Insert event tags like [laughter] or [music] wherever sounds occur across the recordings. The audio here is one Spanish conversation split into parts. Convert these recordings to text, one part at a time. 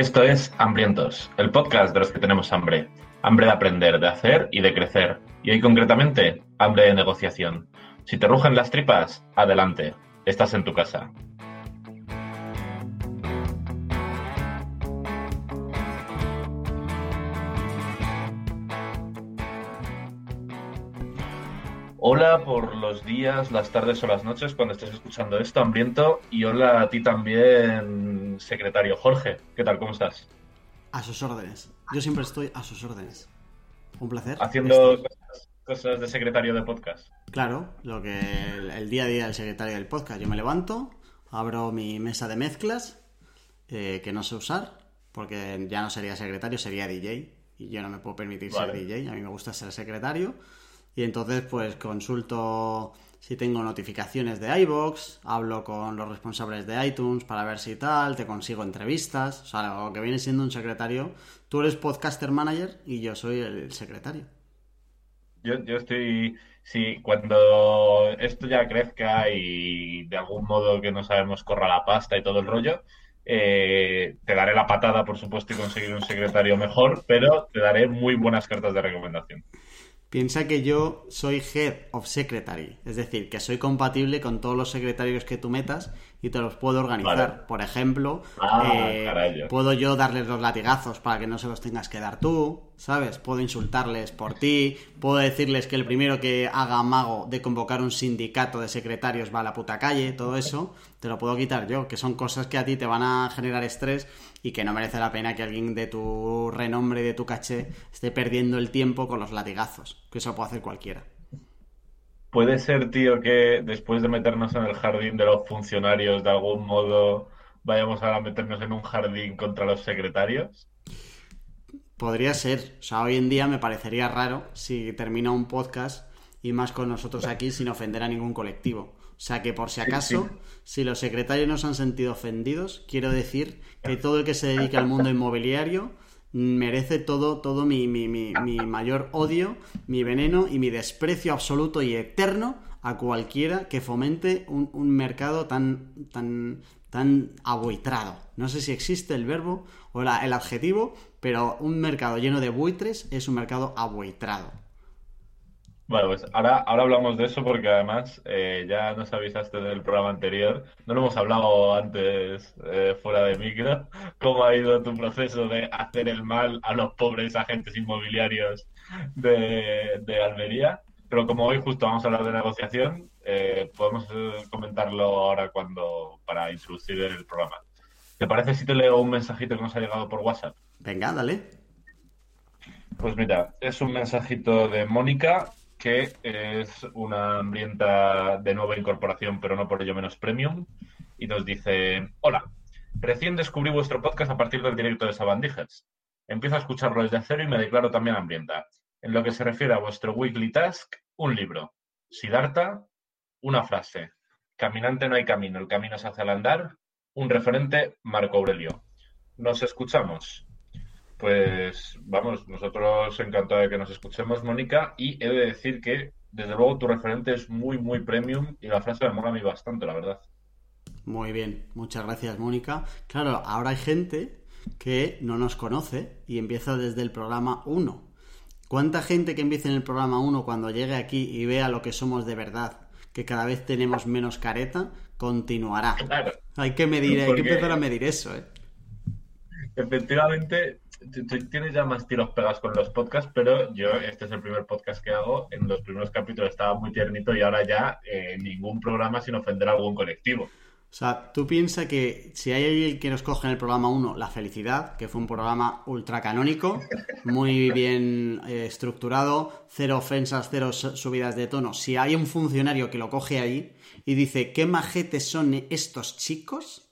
Esto es Hambrientos, el podcast de los que tenemos hambre. Hambre de aprender, de hacer y de crecer. Y hoy concretamente, hambre de negociación. Si te rugen las tripas, adelante. Estás en tu casa. Hola por los días, las tardes o las noches cuando estés escuchando esto, hambriento. Y hola a ti también, secretario Jorge. ¿Qué tal? ¿Cómo estás? A sus órdenes. Yo siempre estoy a sus órdenes. Un placer. Haciendo cosas, de secretario de podcast. Claro, lo que el, día a día del secretario del podcast. Yo me levanto, abro mi mesa de mezclas, eh, que no sé usar, porque ya no sería secretario, sería DJ. Y yo no me puedo permitir ser DJ. A mí me gusta ser secretario y entonces, pues consulto si tengo notificaciones de iBox, hablo con los responsables de iTunes para ver si tal, te consigo entrevistas, o sea, lo que viene siendo un secretario. Tú eres podcaster manager y yo soy el secretario. Yo, yo estoy, sí, cuando esto ya crezca y de algún modo que no sabemos corra la pasta y todo el rollo, eh, te daré la patada, por supuesto, y conseguir un secretario mejor, pero te daré muy buenas cartas de recomendación. Piensa que yo soy Head of Secretary, es decir, que soy compatible con todos los secretarios que tú metas y te los puedo organizar. Por ejemplo, ah, eh, puedo yo darles los latigazos para que no se los tengas que dar tú, ¿sabes? Puedo insultarles por ti, puedo decirles que el primero que haga mago de convocar un sindicato de secretarios va a la puta calle, todo eso, te lo puedo quitar yo, que son cosas que a ti te van a generar estrés y que no merece la pena que alguien de tu renombre y de tu caché esté perdiendo el tiempo con los latigazos, que eso puede hacer cualquiera. Puede ser, tío, que después de meternos en el jardín de los funcionarios, de algún modo vayamos ahora a meternos en un jardín contra los secretarios. Podría ser. O sea, hoy en día me parecería raro si termina un podcast y más con nosotros aquí sin ofender a ningún colectivo. O sea que por si acaso, si los secretarios no se han sentido ofendidos, quiero decir que todo el que se dedique al mundo inmobiliario merece todo, todo mi, mi, mi, mayor odio, mi veneno y mi desprecio absoluto y eterno a cualquiera que fomente un, un mercado tan, tan, tan abuitrado. No sé si existe el verbo o el adjetivo, pero un mercado lleno de buitres es un mercado abuitrado. Bueno, pues ahora, ahora hablamos de eso porque además eh, ya nos avisaste del programa anterior, no lo hemos hablado antes eh, fuera de micro, cómo ha ido tu proceso de hacer el mal a los pobres agentes inmobiliarios de, de Almería, pero como hoy justo vamos a hablar de negociación, eh, podemos comentarlo ahora cuando para introducir el programa. ¿Te parece si te leo un mensajito que nos ha llegado por WhatsApp? Venga, dale. Pues mira, es un mensajito de Mónica que es una hambrienta de nueva incorporación, pero no por ello menos premium, y nos dice, hola, recién descubrí vuestro podcast a partir del directo de Sabandijas. Empiezo a escucharlo desde cero y me declaro también hambrienta. En lo que se refiere a vuestro weekly task, un libro. Siddhartha, una frase. Caminante no hay camino, el camino se hace al andar. Un referente, Marco Aurelio. Nos escuchamos. Pues vamos, nosotros encantados de que nos escuchemos, Mónica, y he de decir que desde luego tu referente es muy, muy premium y la frase me mola a mí bastante, la verdad. Muy bien, muchas gracias, Mónica. Claro, ahora hay gente que no nos conoce y empieza desde el programa 1. ¿Cuánta gente que empieza en el programa 1 cuando llegue aquí y vea lo que somos de verdad, que cada vez tenemos menos careta, continuará? Claro. Hay que medir, hay que empezar a medir eso, ¿eh? Efectivamente, tienes ya más tiros pegas con los podcasts, pero yo este es el primer podcast que hago. En los primeros capítulos estaba muy tiernito y ahora ya eh, ningún programa sin ofender a algún colectivo. O sea, tú piensas que si hay alguien que nos coge en el programa 1 La Felicidad, que fue un programa ultra canónico, muy bien eh, estructurado, cero ofensas, cero subidas de tono, si hay un funcionario que lo coge ahí y dice, ¿qué majetes son estos chicos?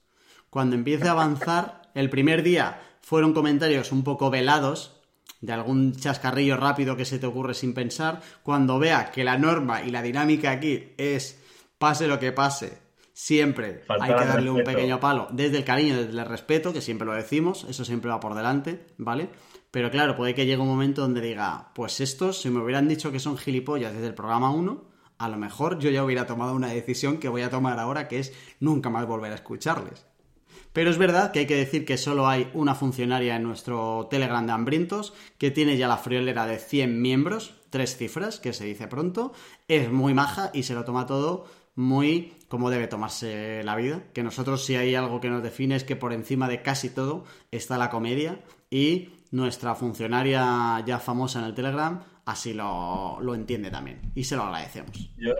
Cuando empiece a avanzar, el primer día fueron comentarios un poco velados, de algún chascarrillo rápido que se te ocurre sin pensar, cuando vea que la norma y la dinámica aquí es pase lo que pase, siempre hay que darle un pequeño palo, desde el cariño, desde el respeto, que siempre lo decimos, eso siempre va por delante, ¿vale? Pero claro, puede que llegue un momento donde diga, pues estos, si me hubieran dicho que son gilipollas desde el programa 1, a lo mejor yo ya hubiera tomado una decisión que voy a tomar ahora, que es nunca más volver a escucharles. Pero es verdad que hay que decir que solo hay una funcionaria en nuestro Telegram de Hambrientos que tiene ya la friolera de 100 miembros, tres cifras, que se dice pronto. Es muy maja y se lo toma todo muy como debe tomarse la vida. Que nosotros si hay algo que nos define es que por encima de casi todo está la comedia y nuestra funcionaria ya famosa en el Telegram así lo, entiende también y se lo agradecemos. Yo,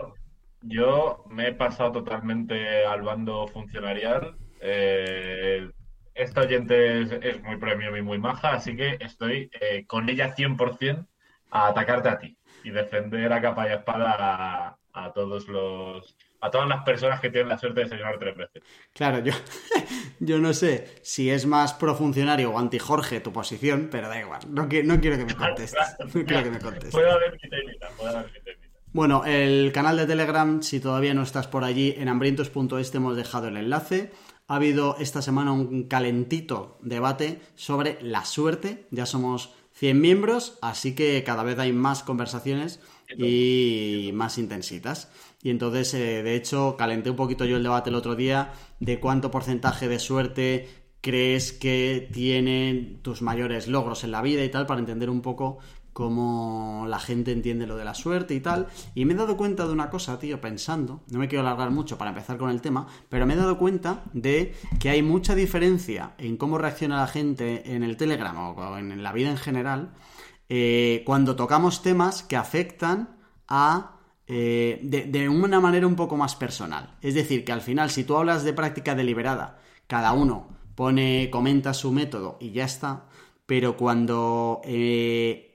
yo me he pasado totalmente al bando funcionarial. Eh, esta oyente es, muy premium y muy maja, así que estoy eh, con ella 100% a atacarte a ti y defender a capa y espada a todos los a todas las personas que tienen la suerte de cenar tres veces. Claro, yo, [laughs] yo no sé si es más profuncionario o anti-Jorge tu posición, pero da igual. No, [laughs] no quiero que me contestes. No quiero que me contestes. Puedo haber te puedo haber Bueno, el canal de Telegram, si todavía no estás por allí, en hambrientos.es te hemos dejado el enlace. Ha habido esta semana un calentito debate sobre la suerte. Ya somos 100 miembros, así que cada vez hay más conversaciones y más intensitas. Y entonces, eh, de hecho, calenté un poquito yo el debate el otro día de cuánto porcentaje de suerte crees que tienen tus mayores logros en la vida y tal, para entender un poco cómo la gente entiende lo de la suerte y tal. Y me he dado cuenta de una cosa, tío, pensando, no me quiero alargar mucho para empezar con el tema, pero me he dado cuenta de que hay mucha diferencia en cómo reacciona la gente en el Telegram o en la vida en general eh, cuando tocamos temas que afectan a eh, de, una manera un poco más personal. Es decir, que al final, si tú hablas de práctica deliberada, cada uno pone, comenta su método y ya está, pero cuando eh,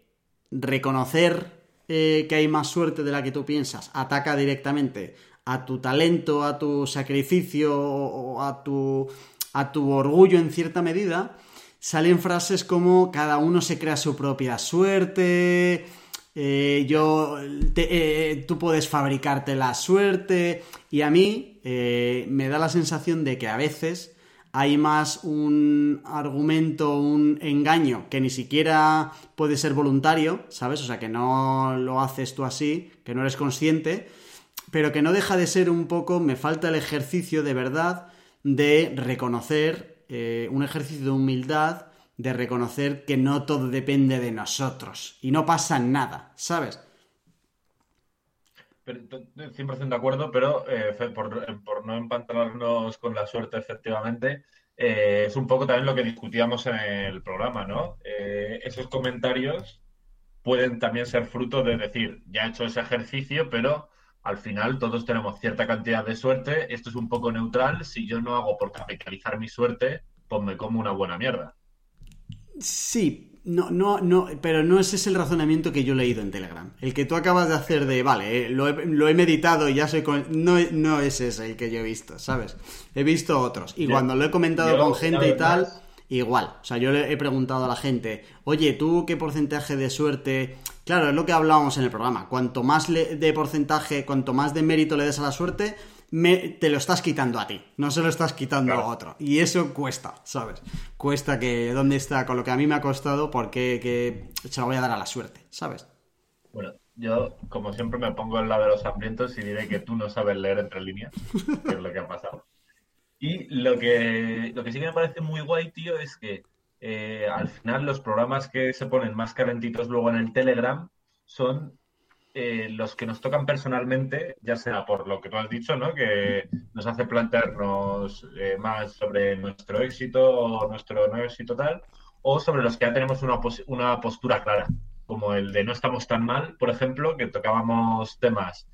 reconocer eh, que hay más suerte de la que tú piensas ataca directamente a tu talento, a tu sacrificio o a tu, a tu orgullo en cierta medida, salen frases como cada uno se crea su propia suerte, eh, yo, eh, tú puedes fabricarte la suerte y a mí me da la sensación de que a veces hay más un argumento, un engaño que ni siquiera puede ser voluntario, ¿sabes? O sea, que no lo haces tú así, que no eres consciente, pero que no deja de ser un poco, me falta el ejercicio de verdad de reconocer, un ejercicio de humildad, de reconocer que no todo depende de nosotros y no pasa nada, ¿sabes? 100% de acuerdo, pero eh, por, no empantanarnos con la suerte, efectivamente, eh, es un poco también lo que discutíamos en el programa, ¿no? Eh, esos comentarios pueden también ser fruto de decir, ya he hecho ese ejercicio, pero al final todos tenemos cierta cantidad de suerte, esto es un poco neutral, si yo no hago por capitalizar mi suerte, pues me como una buena mierda. Sí, no, no, no, pero no ese es el razonamiento que yo he leído en Telegram. El que tú acabas de hacer de, vale, eh, lo, he, meditado y ya soy con... No, no es ese el que yo he visto, ¿sabes? He visto otros. Y cuando lo he comentado con gente y tal, igual. O sea, yo le he preguntado a la gente, oye, ¿tú qué porcentaje de suerte... Claro, es lo que hablábamos en el programa. Cuanto más de porcentaje, cuanto más de mérito le des a la suerte, te lo estás quitando a ti, no se lo estás quitando a otro. Y eso cuesta, ¿sabes? Cuesta que dónde está, con lo que a mí me ha costado, porque que se lo voy a dar a la suerte, ¿sabes? Bueno, yo, como siempre, me pongo al lado de los hambrientos y diré que tú no sabes leer entre líneas, que es lo que ha pasado. Y lo que, lo que sí que me parece muy guay, tío, es que eh, al final los programas que se ponen más calentitos luego en el Telegram son eh, los que nos tocan personalmente, ya sea por lo que tú has dicho, ¿no? que nos hace plantearnos eh, más sobre nuestro éxito o nuestro no éxito tal, o sobre los que ya tenemos una, una postura clara, como el de no estamos tan mal, por ejemplo, que tocábamos temas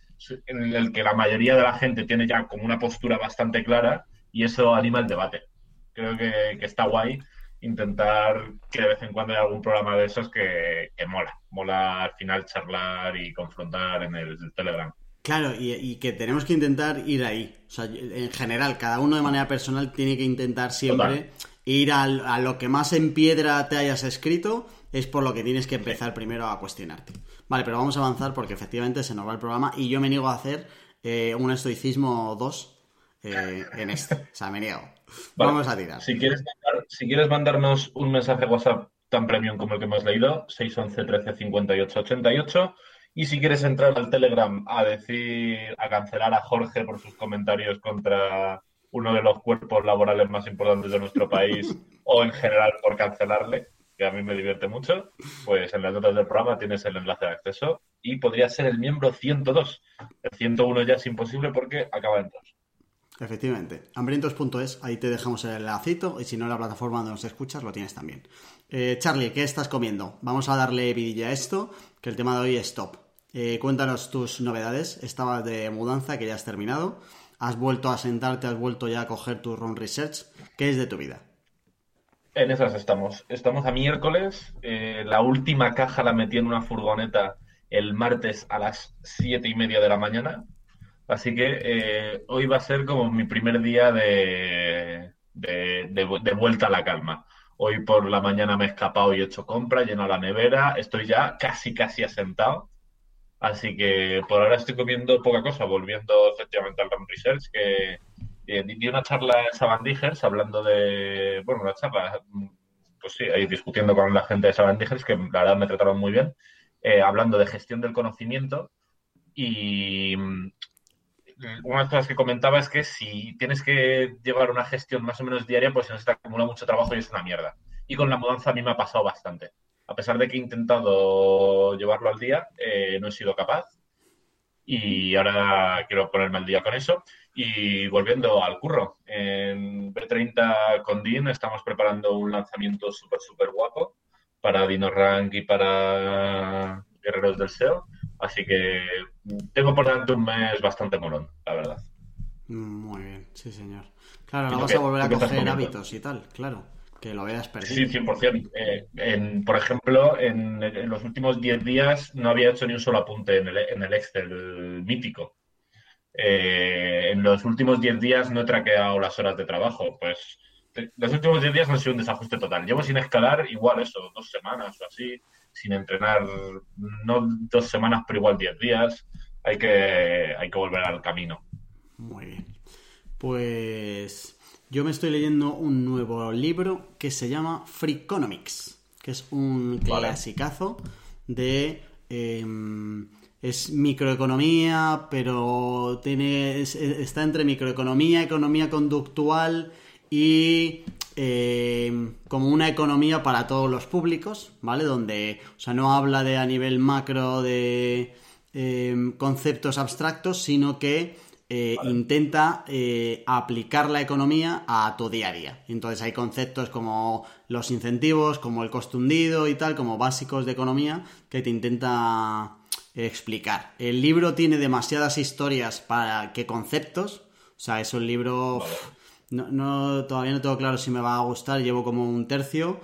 en el que la mayoría de la gente tiene ya como una postura bastante clara y eso anima el debate. Creo que, que está guay intentar que de vez en cuando haya algún programa de esos que, mola. Mola al final charlar y confrontar en el Telegram. Claro, y, que tenemos que intentar ir ahí. O sea, en general, cada uno de manera personal tiene que intentar siempre ir a, lo que más en piedra te hayas escrito, es por lo que tienes que empezar primero a cuestionarte. Vale, pero vamos a avanzar porque efectivamente se nos va el programa y yo me niego a hacer eh, un estoicismo 2 eh, en este. O sea, me niego. Vamos a tirar. Si quieres, si quieres mandarnos un mensaje WhatsApp tan premium como el que hemos leído, 611 13 58 88. Y si quieres entrar al Telegram a decir, a cancelar a Jorge por sus comentarios contra uno de los cuerpos laborales más importantes de nuestro país [laughs] o en general por cancelarle, que a mí me divierte mucho, pues en las notas del programa tienes el enlace de acceso y podría ser el miembro 102. El 101 ya es imposible porque acaba en dos. Efectivamente. Hambrientos.es, ahí te dejamos el enlacito y si no, en la plataforma donde nos escuchas lo tienes también. Eh, Charlie, ¿qué estás comiendo? Vamos a darle vidilla a esto, que el tema de hoy es top. Eh, cuéntanos tus novedades. Estabas de mudanza, que ya has terminado. Has vuelto a sentarte, has vuelto ya a coger tu run research. ¿Qué es de tu vida? En esas estamos. Estamos a miércoles. Eh, la última caja la metí en una furgoneta el martes a las siete y media de la mañana. Así que eh, hoy va a ser como mi primer día de, de, vuelta a la calma. Hoy por la mañana me he escapado y he hecho compra, lleno la nevera. Estoy ya casi, casi asentado. Así que por ahora estoy comiendo poca cosa, volviendo efectivamente al RAM Research, que eh, di una charla en Sabandijers hablando de, bueno, una charla, pues sí, ahí discutiendo con la gente de Sabandijers, que la verdad me trataron muy bien, eh, hablando de gestión del conocimiento y una de las cosas que comentaba es que si tienes que llevar una gestión más o menos diaria, pues se nos acumula mucho trabajo y es una mierda. Y con la mudanza a mí me ha pasado bastante. A pesar de que he intentado llevarlo al día, eh, no he sido capaz. Y ahora quiero ponerme al día con eso. Y volviendo al curro, en B30 con Dean estamos preparando un lanzamiento súper, súper guapo para DinoRank y para Guerreros del SEO. Así que tengo por delante un mes bastante molón, la verdad. Muy bien, sí, señor. Claro, no vas a volver a coger hábitos y tal, claro, que lo veas perdido. Sí, 100%. Eh, en, por ejemplo, en, los últimos 10 días no había hecho ni un solo apunte en el, en el Excel mítico. Eh, en los últimos 10 días no he traqueado las horas de trabajo. Pues los últimos 10 días no ha sido un desajuste total. Llevo sin escalar igual eso, dos semanas o así, sin entrenar, no dos semanas, pero igual 10 días. Hay que, hay que volver al camino. Muy bien. Pues yo me estoy leyendo un nuevo libro que se llama Freakonomics, que es un clasicazo de... Em, es microeconomía, pero tiene, está entre microeconomía, economía conductual y em, como una economía para todos los públicos, ¿vale? Donde, o sea, no habla de a nivel macro de em, conceptos abstractos, sino que eh, intenta eh, aplicar la economía a tu día a día. Entonces hay conceptos como los incentivos, como el costo hundido y tal, como básicos de economía, que te intenta explicar. El libro tiene demasiadas historias para que conceptos. O sea, es un libro. No, todavía no tengo claro si me va a gustar. Llevo como un tercio.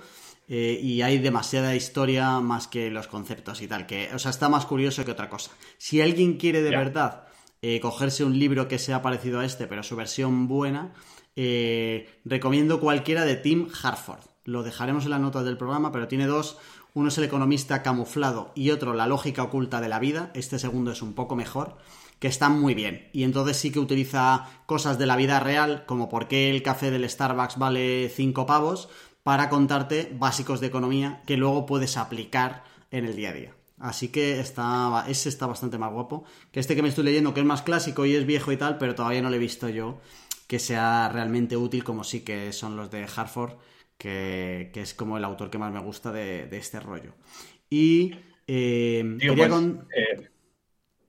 Eh, y hay demasiada historia más que los conceptos y tal. Que, o sea, está más curioso que otra cosa. Si alguien quiere de verdad eh, cogerse un libro que sea parecido a este, pero su versión buena, eh, recomiendo cualquiera de Tim Harford. Lo dejaremos en las notas del programa, pero tiene dos uno es el economista camuflado y otro la lógica oculta de la vida. Este segundo es un poco mejor, que están muy bien. Y entonces sí que utiliza cosas de la vida real, como por qué el café del Starbucks vale 5 pavos, para contarte básicos de economía que luego puedes aplicar en el día a día. Así que está, ese está bastante más guapo que este que me estoy leyendo, que es más clásico y es viejo y tal, pero todavía no lo he visto yo que sea realmente útil como sí que son los de Hartford que, es como el autor que más me gusta de, este rollo. Y eh, quería pues, eh,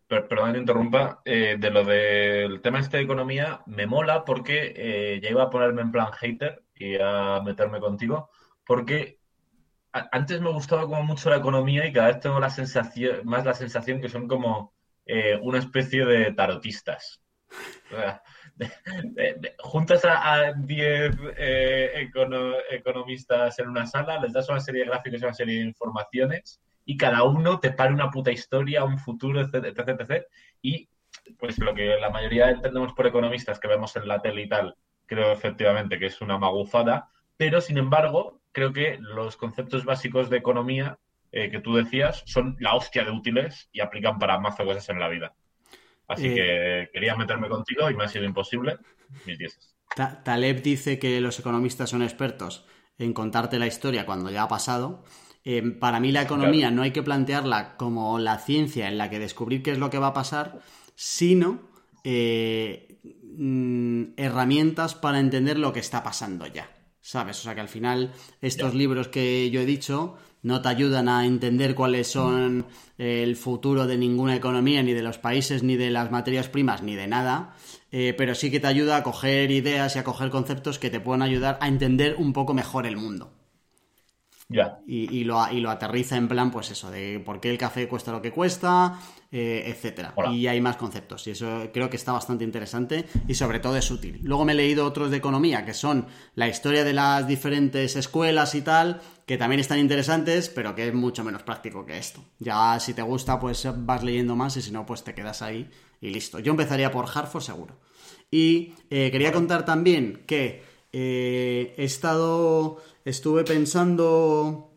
perdón que interrumpa, eh, de lo del tema este de economía, me mola porque ya iba a ponerme en plan hater y a meterme contigo, porque antes me gustaba como mucho la economía y cada vez tengo la sensación, más la sensación que son como una especie de tarotistas. O sea, juntas a 10 eh, economistas en una sala, les das una serie de gráficos y una serie de informaciones y cada uno te para una puta historia, un futuro, etc, etc, Y pues lo que la mayoría entendemos por economistas que vemos en la tele y tal, creo efectivamente que es una magufada, pero sin embargo creo que los conceptos básicos de economía eh, que tú decías son la hostia de útiles y aplican para más cosas en la vida. Así Eh. que quería meterme contigo y me ha sido imposible. Mis dieces. Ta- Taleb dice que los economistas son expertos en contarte la historia cuando ya ha pasado. Eh, para mí la economía no hay que plantearla como la ciencia en la que descubrir qué es lo que va a pasar, sino eh, mm, herramientas para entender lo que está pasando ya. ¿Sabes? O sea que al final estos libros que yo he dicho no te ayudan a entender cuáles son el futuro de ninguna economía, ni de los países, ni de las materias primas, ni de nada, eh, pero sí que te ayuda a coger ideas y a coger conceptos que te pueden ayudar a entender un poco mejor el mundo. Ya. Y, y lo, y lo aterriza en plan, pues eso, de por qué el café cuesta lo que cuesta, eh, etcétera. Hola. Y hay más conceptos. Y eso creo que está bastante interesante y sobre todo es útil. Luego me he leído otros de economía, que son la historia de las diferentes escuelas y tal, que también están interesantes, pero que es mucho menos práctico que esto. Ya si te gusta, pues vas leyendo más y si no, pues te quedas ahí y listo. Yo empezaría por Hartford seguro. Y eh, quería contar también que eh, he estado, estuve pensando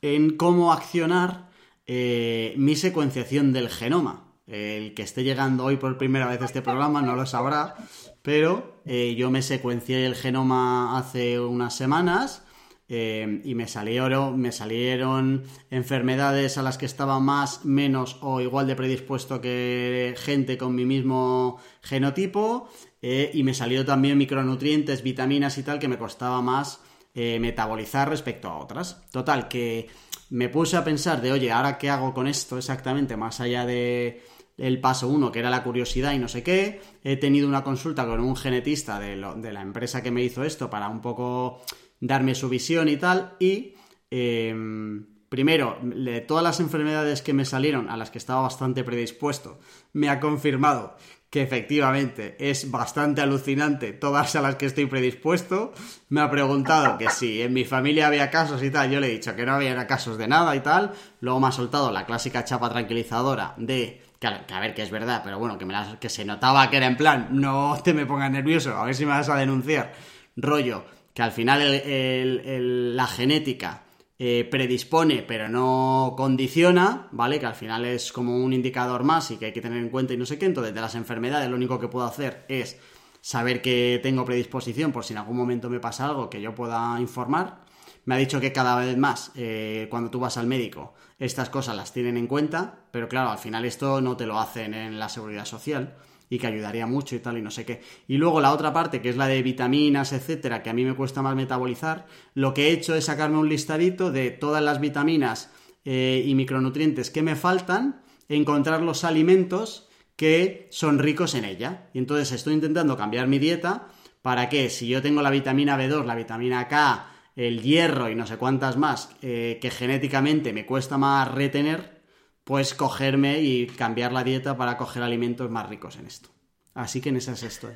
en cómo accionar eh, mi secuenciación del genoma. El que esté llegando hoy por primera vez a este programa no lo sabrá, pero eh, yo me secuencié el genoma hace unas semanas eh, y me salieron, me salieron enfermedades a las que estaba más, menos o igual de predispuesto que gente con mi mismo genotipo y me salió también micronutrientes, vitaminas y tal que me costaba más metabolizar respecto a otras. Total, que me puse a pensar de, oye, ¿ahora qué hago con esto exactamente? Más allá de el paso uno, que era la curiosidad y no sé qué. He tenido una consulta con un genetista de, lo- de la empresa que me hizo esto para un poco darme su visión y tal. Y eh, primero, de todas las enfermedades que me salieron, a las que estaba bastante predispuesto, me ha confirmado que efectivamente es bastante alucinante todas a las que estoy predispuesto. Me ha preguntado que si en mi familia había casos y tal, yo le he dicho que no había casos de nada y tal. Luego me ha soltado la clásica chapa tranquilizadora de que a, ver que es verdad, pero bueno, que, me que se notaba que era en plan, no te me pongas nervioso, a ver si me vas a denunciar. Rollo, que al final la genética eh, predispone pero no condiciona, ¿vale? Que al final es como un indicador más y que hay que tener en cuenta y no sé qué. Entonces, de las enfermedades lo único que puedo hacer es saber que tengo predisposición por si en algún momento me pasa algo que yo pueda informar. Me ha dicho que cada vez más, eh, cuando tú vas al médico, estas cosas las tienen en cuenta, pero claro, al final esto no te lo hacen en la seguridad social y que ayudaría mucho y tal y no sé qué. Y luego la otra parte, que es la de vitaminas, etcétera, que a mí me cuesta más metabolizar, lo que he hecho es sacarme un listadito de todas las vitaminas eh, y micronutrientes que me faltan, encontrar los alimentos que son ricos en ella. Y entonces estoy intentando cambiar mi dieta para que si yo tengo la vitamina B2, la vitamina K, el hierro y no sé cuántas más, eh, que genéticamente me cuesta más retener, pues cogerme y cambiar la dieta para coger alimentos más ricos en esto. Así que en esas estoy.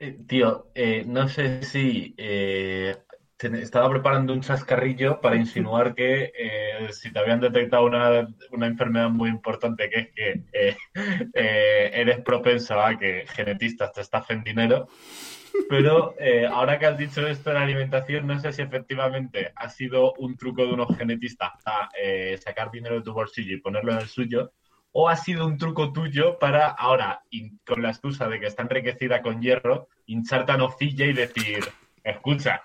Eh, tío, eh, no sé si eh, estaba preparando un chascarrillo para insinuar que eh, si te habían detectado una, una enfermedad muy importante, que es que eh, eh, eres propenso a que genetistas te estafen dinero. Pero eh, ahora que has dicho esto de la alimentación, no sé si efectivamente ha sido un truco de unos genetistas para eh, sacar dinero de tu bolsillo y ponerlo en el suyo, o ha sido un truco tuyo para ahora, con la excusa de que está enriquecida con hierro, hincharte a nocilla y decir, escucha,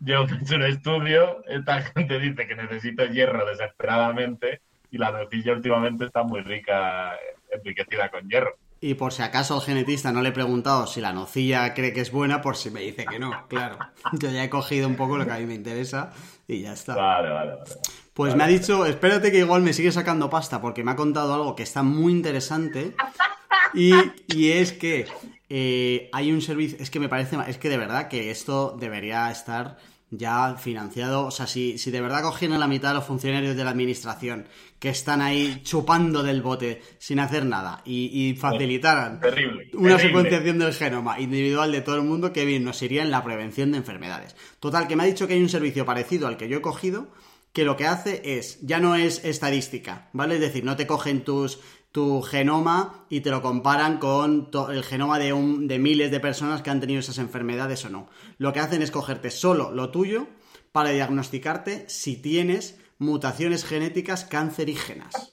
yo he hecho un estudio, esta gente dice que necesito hierro desesperadamente y la nocilla últimamente está muy rica, enriquecida con hierro. Y por si acaso al genetista no le he preguntado si la nocilla cree que es buena, por si me dice que no, claro. [laughs] Yo ya he cogido un poco lo que a mí me interesa y ya está. Vale, vale, vale. Pues me ha dicho, espérate que igual me sigue sacando pasta porque me ha contado algo que está muy interesante [laughs] y, y es que eh, hay un servicio, es que me parece, es que de verdad que esto debería estar ya financiado, o sea, si, si de verdad cogieran la mitad de los funcionarios de la administración que están ahí chupando del bote sin hacer nada y, y facilitaran Terrible. una secuenciación del genoma individual de todo el mundo que bien nos iría en la prevención de enfermedades. Total, que me ha dicho que hay un servicio parecido al que yo he cogido, que lo que hace es, ya no es estadística, ¿vale? Es decir, no te cogen tus tu genoma y te lo comparan con el genoma de, un, de miles de personas que han tenido esas enfermedades o no. Lo que hacen es cogerte solo lo tuyo para diagnosticarte si tienes mutaciones genéticas cancerígenas.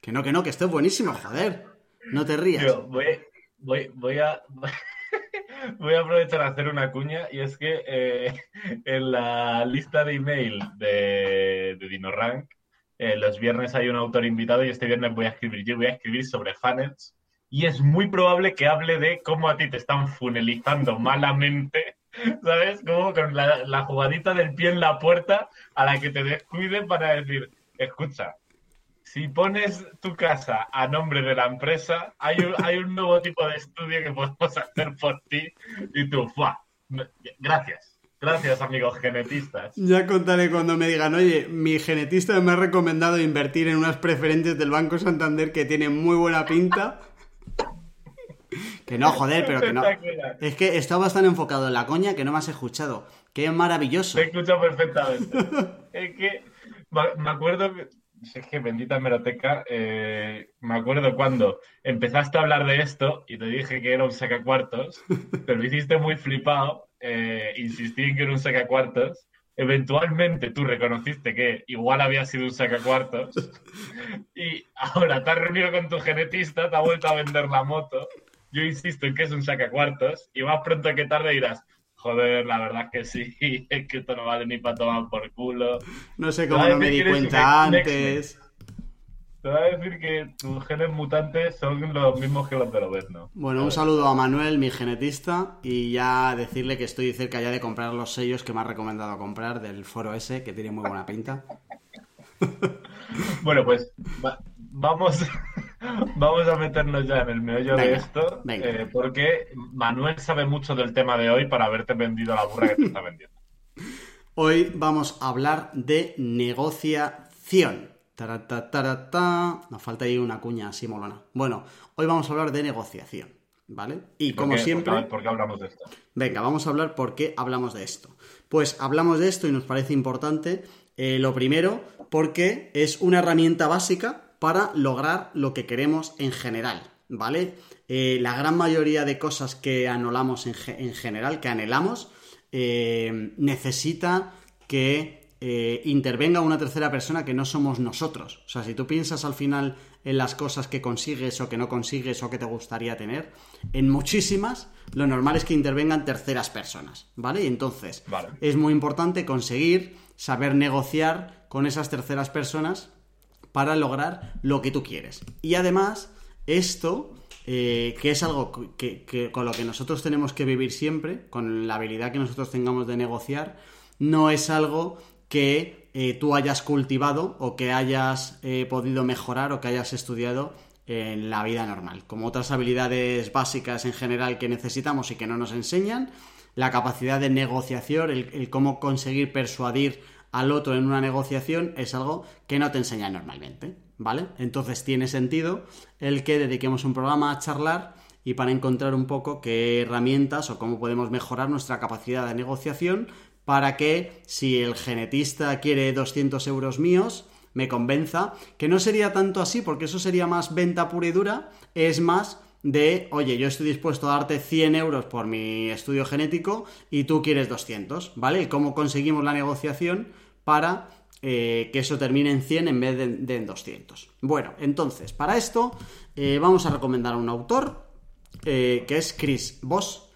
Que no, que no, que esto es buenísimo, joder. No te rías. Voy, voy, voy a. [laughs] Voy a aprovechar a hacer una cuña y es que eh, en la lista de email de, de DinoRank, eh, los viernes hay un autor invitado y este viernes voy a escribir. Yo voy a escribir sobre funnels y es muy probable que hable de cómo a ti te están funelizando malamente, [laughs] ¿sabes? Como con la, jugadita del pie en la puerta a la que te descuiden para decir, escucha, si pones tu casa a nombre de la empresa, hay un, hay un nuevo tipo de estudio que podemos hacer por ti y tú, ¡fua! Gracias. Gracias, amigos genetistas. Ya contaré cuando me digan, oye, mi genetista me ha recomendado invertir en unas preferentes del Banco Santander que tienen muy buena pinta. Que no, joder, pero que no. Es que está bastante enfocado en la coña que no me has escuchado. Qué maravilloso. Te escucho perfectamente. es que me acuerdo que. Es que bendita hemeroteca, eh, me acuerdo cuando empezaste a hablar de esto y te dije que era un sacacuartos, te lo hiciste muy flipado, eh, insistí en que era un sacacuartos, eventualmente tú reconociste que igual había sido un sacacuartos. Y ahora te has reunido con tu genetista, te ha vuelto a vender la moto, yo insisto en que es un sacacuartos y más pronto que tarde dirás, joder, la verdad es que sí, [laughs] es que esto no vale ni para tomar por culo. No sé cómo no me di cuenta antes. Te voy a decir que tus genes mutantes son los mismos que los de Lobezno. Bueno, un saludo a Manuel, mi genetista, y ya decirle que estoy cerca ya de comprar los sellos que me ha recomendado comprar del foro ese, que tiene muy buena pinta. [laughs] Bueno, pues va- vamos, [laughs] vamos a meternos ya en el meollo de esto, eh, porque Manuel sabe mucho del tema de hoy para haberte vendido la burra que te está [laughs] vendiendo. Hoy vamos a hablar de negociación. Nos falta ahí una cuña así molona. Bueno, hoy vamos a hablar de negociación, ¿vale? Y ¿Por como qué? siempre... ¿Por qué- por qué hablamos de esto? Venga, vamos a hablar por qué hablamos de esto. Pues hablamos de esto y nos parece importante, eh, lo primero, porque es una herramienta básica para lograr lo que queremos en general, ¿vale? Eh, la gran mayoría de cosas que anhelamos en, ge- en general, que anhelamos, eh, necesita que eh, intervenga una tercera persona que no somos nosotros. O sea, si tú piensas al final en las cosas que consigues o que no consigues o que te gustaría tener, en muchísimas, lo normal es que intervengan terceras personas, ¿vale? Y entonces, Vale. es muy importante conseguir saber negociar con esas terceras personas para lograr lo que tú quieres. Y además, esto, eh, que es algo que, que- con lo que nosotros tenemos que vivir siempre, con la habilidad que nosotros tengamos de negociar, no es algo que eh, tú hayas cultivado o que hayas eh, podido mejorar o que hayas estudiado en la vida normal. Como otras habilidades básicas en general que necesitamos y que no nos enseñan, la capacidad de negociación, el, el cómo conseguir persuadir al otro en una negociación es algo que no te enseñan normalmente, ¿vale? Entonces tiene sentido el que dediquemos un programa a charlar y para encontrar un poco qué herramientas o cómo podemos mejorar nuestra capacidad de negociación para que si el genetista quiere 200 euros míos, me convenza, que no sería tanto así, porque eso sería más venta pura y dura, es más de, oye, yo estoy dispuesto a darte 100 euros por mi estudio genético y tú quieres 200, ¿vale? Y cómo conseguimos la negociación para eh, que eso termine en 100 en vez de, en 200. Bueno, entonces, para esto eh, vamos a recomendar a un autor, eh, que es Chris Voss,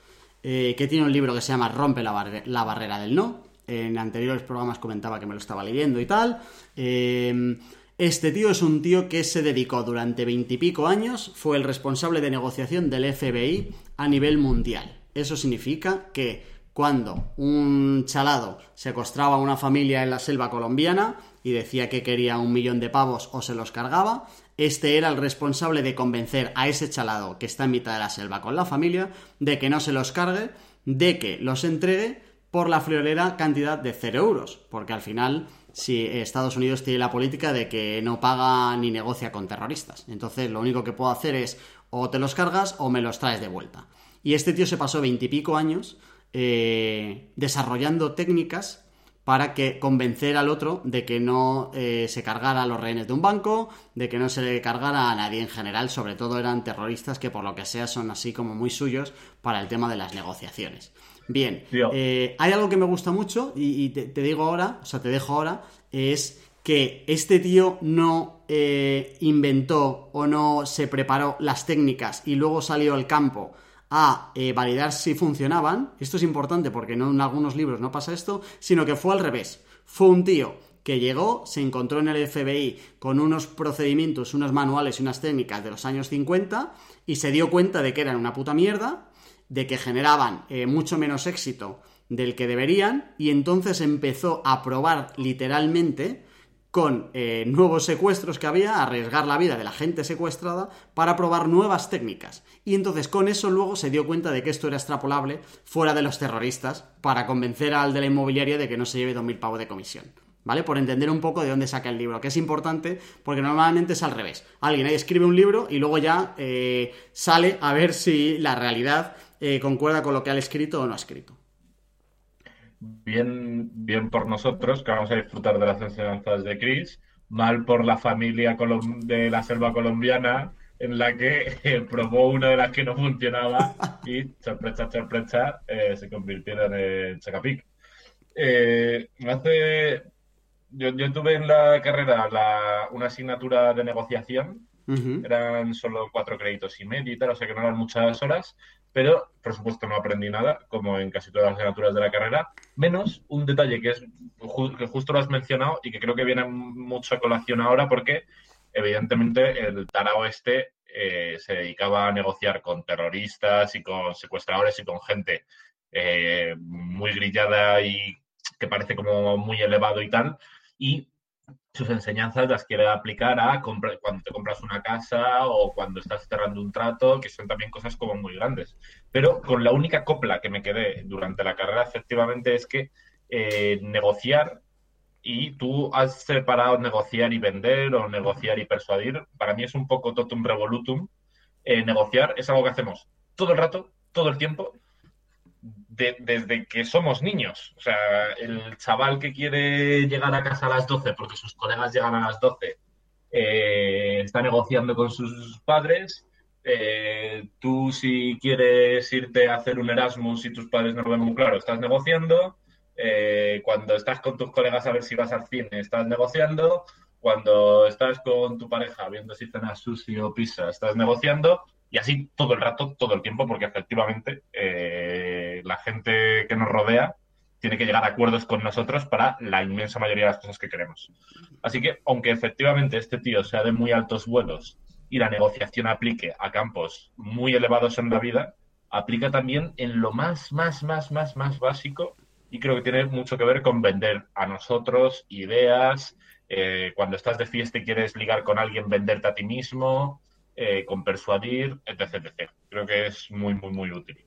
eh, que tiene un libro que se llama Rompe la, la barrera del no. En anteriores programas comentaba que me lo estaba leyendo y tal. Eh, este tío es un tío que se dedicó durante veintipico años, fue el responsable de negociación del FBI a nivel mundial. Eso significa que cuando un chalado secuestraba a una familia en la selva colombiana y decía que quería un millón de pavos o se los cargaba, este era el responsable de convencer a ese chalado que está en mitad de la selva con la familia de que no se los cargue, de que los entregue por la friolera cantidad de 0 euros, porque al final si Estados Unidos tiene la política de que no paga ni negocia con terroristas. Entonces lo único que puedo hacer es o te los cargas o me los traes de vuelta. Y este tío se pasó veintipico años eh, desarrollando técnicas para que convencer al otro de que no eh, se cargara a los rehenes de un banco, de que no se le cargara a nadie en general, sobre todo eran terroristas que por lo que sea son así como muy suyos para el tema de las negociaciones. Bien, eh, hay algo que me gusta mucho y, y te, te digo ahora, o sea, te dejo ahora, es que este tío no eh, inventó o no se preparó las técnicas y luego salió al campo a eh, validar si funcionaban, esto es importante porque no, en algunos libros no pasa esto, sino que fue al revés. Fue un tío que llegó, se encontró en el FBI con unos procedimientos, unos manuales y unas técnicas de los años 50 y se dio cuenta de que eran una puta mierda, de que generaban eh, mucho menos éxito del que deberían y entonces empezó a probar literalmente con eh, nuevos secuestros que había, arriesgar la vida de la gente secuestrada para probar nuevas técnicas. Y entonces con eso luego se dio cuenta de que esto era extrapolable fuera de los terroristas para convencer al de la inmobiliaria de que no se lleve 2.000 pavos de comisión. ¿Vale? Por entender un poco de dónde saca el libro, que es importante porque normalmente es al revés. Alguien ahí escribe un libro y luego ya eh, sale a ver si la realidad eh, concuerda con lo que ha escrito o no ha escrito bien, bien por nosotros, que vamos a disfrutar de las enseñanzas de Chris, mal por la familia de la selva colombiana, en la que [laughs] eh, probó una de las que no funcionaba [laughs] y, sorpresa, sorpresa, eh, se convirtieron en Chacapic. Eh, hace... Yo, yo, tuve en la carrera la, una asignatura de negociación, eran solo cuatro créditos y medio y tal, o sea que no eran muchas horas, pero por supuesto no aprendí nada, como en casi todas las asignaturas de la carrera, menos un detalle que es que justo lo has mencionado y que creo que viene mucho a colación ahora porque evidentemente el Tarao este eh, se dedicaba a negociar con terroristas y con secuestradores y con gente eh, muy grillada y que parece como muy elevado y tal. Y sus enseñanzas las quiere aplicar a cuando te compras una casa o cuando estás cerrando un trato, que son también cosas como muy grandes. Pero con la única copla que me quedé durante la carrera, efectivamente, es que eh, negociar y tú has separado negociar y vender o negociar y persuadir, para mí es un poco totum revolutum. Eh, negociar es algo que hacemos todo el rato, todo el tiempo, desde que somos niños. O sea, el chaval que quiere llegar a casa a las 12 porque sus colegas llegan a las 12 eh, está negociando con sus padres. Eh, tú si quieres irte a hacer un Erasmus y tus padres no lo ven muy claro, estás negociando. Eh, cuando estás con tus colegas a ver si vas al cine, estás negociando. Cuando estás con tu pareja viendo si cenas sushi o pizza, estás negociando. Y así todo el rato, todo el tiempo, porque efectivamente la gente que nos rodea tiene que llegar a acuerdos con nosotros para la inmensa mayoría de las cosas que queremos. Así que, aunque efectivamente este tío sea de muy altos vuelos y la negociación aplique a campos muy elevados en la vida, aplica también en lo más, más, más, más, más básico y creo que tiene mucho que ver con vender a nosotros ideas, eh, cuando estás de fiesta y quieres ligar con alguien, venderte a ti mismo, eh, con persuadir, etc, etc. Creo que es muy, muy, muy útil.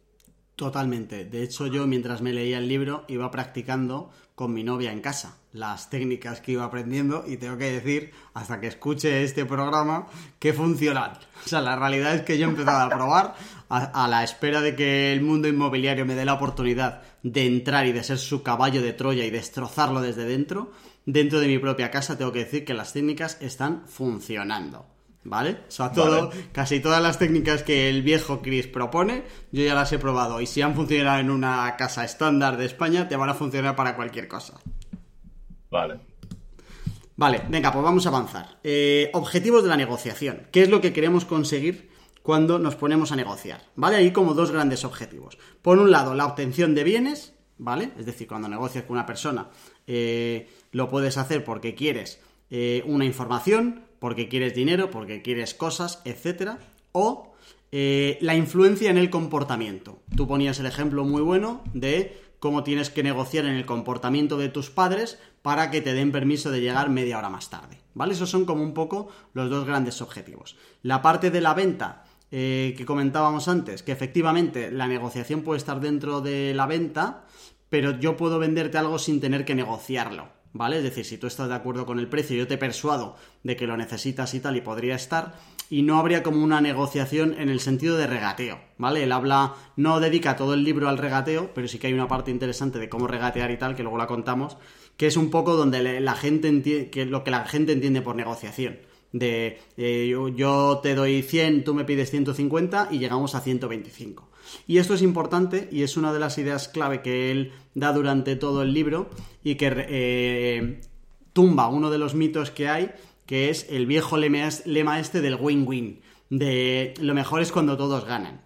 Totalmente. De hecho, yo mientras me leía el libro iba practicando con mi novia en casa las técnicas que iba aprendiendo y tengo que decir, hasta que escuche este programa, que funcionan. O sea, la realidad es que yo he empezado a probar a, la espera de que el mundo inmobiliario me dé la oportunidad de entrar y de ser su caballo de Troya y destrozarlo desde dentro. Dentro de mi propia casa tengo que decir que las técnicas están funcionando. ¿Vale? O sea, todo, casi todas las técnicas que el viejo Chris propone, yo ya las he probado. Y si han funcionado en una casa estándar de España, te van a funcionar para cualquier cosa. Vale. Vale, venga, pues vamos a avanzar. Eh, objetivos de la negociación. ¿Qué es lo que queremos conseguir cuando nos ponemos a negociar? ¿Vale? Hay como dos grandes objetivos. Por un lado, la obtención de bienes, ¿vale? Es decir, cuando negocias con una persona, eh, lo puedes hacer porque quieres eh, una información, porque quieres dinero, porque quieres cosas, etc. O eh, la influencia en el comportamiento. Tú ponías el ejemplo muy bueno de cómo tienes que negociar en el comportamiento de tus padres para que te den permiso de llegar media hora más tarde. ¿Vale? Esos son como un poco los dos grandes objetivos. La parte de la venta eh, que comentábamos antes, que efectivamente la negociación puede estar dentro de la venta, pero yo puedo venderte algo sin tener que negociarlo. ¿Vale? Es decir, si tú estás de acuerdo con el precio, yo te persuado de que lo necesitas y tal y podría estar, y no habría como una negociación en el sentido de regateo, ¿vale? Él habla, no dedica todo el libro al regateo, pero sí que hay una parte interesante de cómo regatear y tal, que luego la contamos, que es un poco donde la gente entiende, que lo que la gente entiende por negociación. De eh, yo, te doy 100, tú me pides 150 y llegamos a 125. Y esto es importante y es una de las ideas clave que él da durante todo el libro y que eh, tumba uno de los mitos que hay, que es el viejo lema este del win-win, de lo mejor es cuando todos ganan.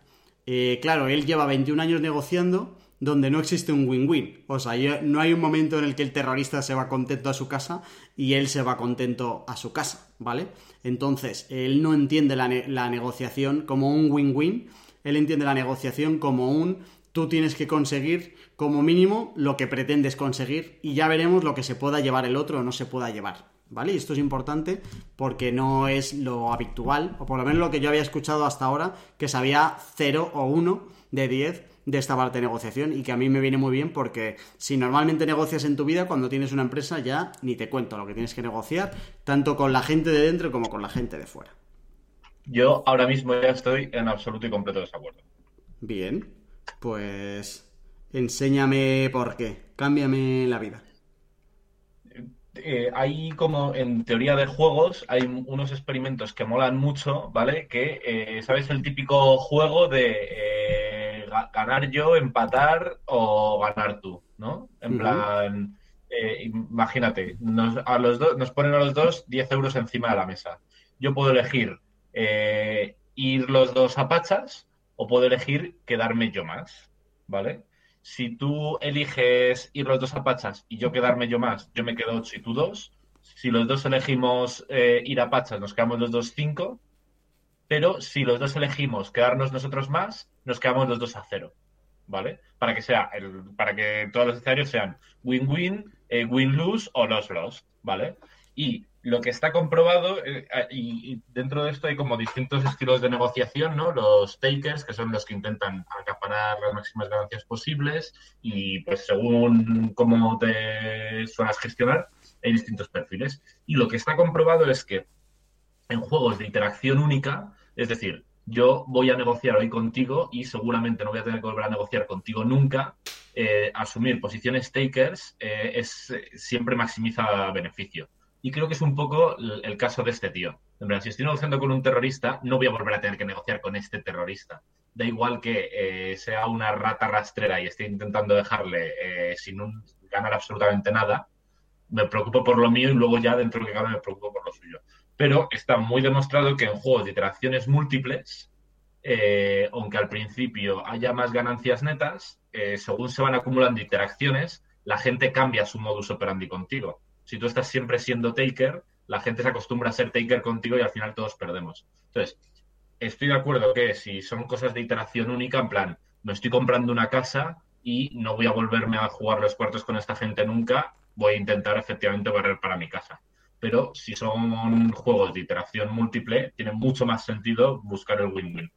Eh, claro, él lleva 21 años negociando donde no existe un win-win. O sea, no hay un momento en el que el terrorista se va contento a su casa y él se va contento a su casa, ¿vale? Entonces, él no entiende la, la negociación como un win-win, él entiende la negociación como un tú tienes que conseguir como mínimo lo que pretendes conseguir y ya veremos lo que se pueda llevar el otro o no se pueda llevar. ¿Vale? Y esto es importante porque no es lo habitual, o por lo menos lo que yo había escuchado hasta ahora, que sabía 0 o 1 de 10 de esta parte de negociación y que a mí me viene muy bien porque si normalmente negocias en tu vida, cuando tienes una empresa ya ni te cuento lo que tienes que negociar, tanto con la gente de dentro como con la gente de fuera. Yo ahora mismo ya estoy en absoluto y completo desacuerdo. Bien, pues enséñame por qué, cámbiame la vida. Eh, hay como en teoría de juegos, hay unos experimentos que molan mucho, ¿vale? Que, eh, ¿sabes? El típico juego de eh, ganar yo, empatar o ganar tú, ¿no? En plan, imagínate, nos, a los nos ponen a los dos 10 euros encima de la mesa. Yo puedo elegir ir los dos a pachas o puedo elegir quedarme yo más, ¿vale? Si tú eliges ir los dos a pachas y yo quedarme yo más, yo me quedo 8 y tú 2. Si los dos elegimos eh, ir a pachas, nos quedamos los dos 5. Pero si los dos elegimos quedarnos nosotros más, nos quedamos los dos a 0. ¿Vale? Para que sea el, para que todos los escenarios sean win-win, eh, win-lose o loss-loss. ¿Vale? Y lo que está comprobado, eh, y, dentro de esto hay como distintos estilos de negociación, ¿no? Los takers, que son los que intentan acaparar las máximas ganancias posibles, y pues según cómo te suelas gestionar, hay distintos perfiles. Y lo que está comprobado es que en juegos de interacción única, es decir, yo voy a negociar hoy contigo y seguramente no voy a tener que volver a negociar contigo nunca, eh, asumir posiciones takers eh, es, siempre maximiza beneficio. Y creo que es un poco el, caso de este tío. En verdad, si estoy negociando con un terrorista, no voy a volver a tener que negociar con este terrorista. Da igual que eh, sea una rata rastrera y esté intentando dejarle eh, sin ganar absolutamente nada. Me preocupo por lo mío y luego ya dentro de que cabe me preocupo por lo suyo. Pero está muy demostrado que en juegos de interacciones múltiples, eh, aunque al principio haya más ganancias netas, según se van acumulando interacciones, la gente cambia su modus operandi contigo si tú estás siempre siendo taker, la gente se acostumbra a ser taker contigo y al final todos perdemos. Entonces, estoy de acuerdo que si son cosas de iteración única, en plan, me estoy comprando una casa y no voy a volverme a jugar los cuartos con esta gente nunca, voy a intentar efectivamente barrer para mi casa. Pero si son juegos de iteración múltiple, tiene mucho más sentido buscar el win-win.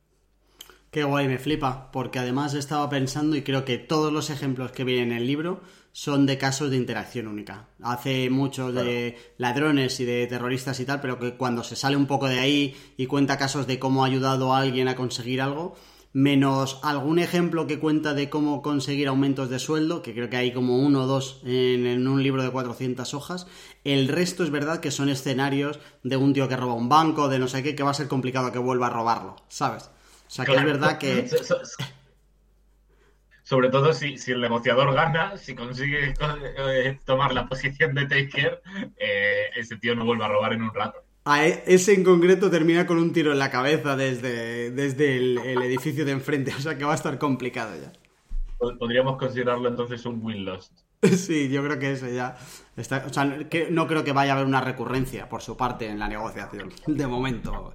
Qué guay, me flipa, porque además estaba pensando y creo que todos los ejemplos que vienen en el libro son de casos de interacción única. Hace mucho de ladrones y de terroristas y tal, pero que cuando se sale un poco de ahí y cuenta casos de cómo ha ayudado a alguien a conseguir algo, menos algún ejemplo que cuenta de cómo conseguir aumentos de sueldo, que creo que hay como uno o dos en, un libro de 400 hojas, el resto es verdad que son escenarios de un tío que roba un banco, de no sé qué, que va a ser complicado que vuelva a robarlo, ¿sabes? O sea, que es verdad que... sobre todo si, el negociador gana, si consigue eh, tomar la posición de taker, eh, ese tío no vuelve a robar en un rato. A e, ese en concreto termina con un tiro en la cabeza desde, desde el, edificio de enfrente, [laughs] o sea que va a estar complicado ya. Podríamos considerarlo entonces un win lost. [laughs] Sí, yo creo que eso ya está. O sea, que no creo que vaya a haber una recurrencia por su parte en la negociación, [laughs] de momento.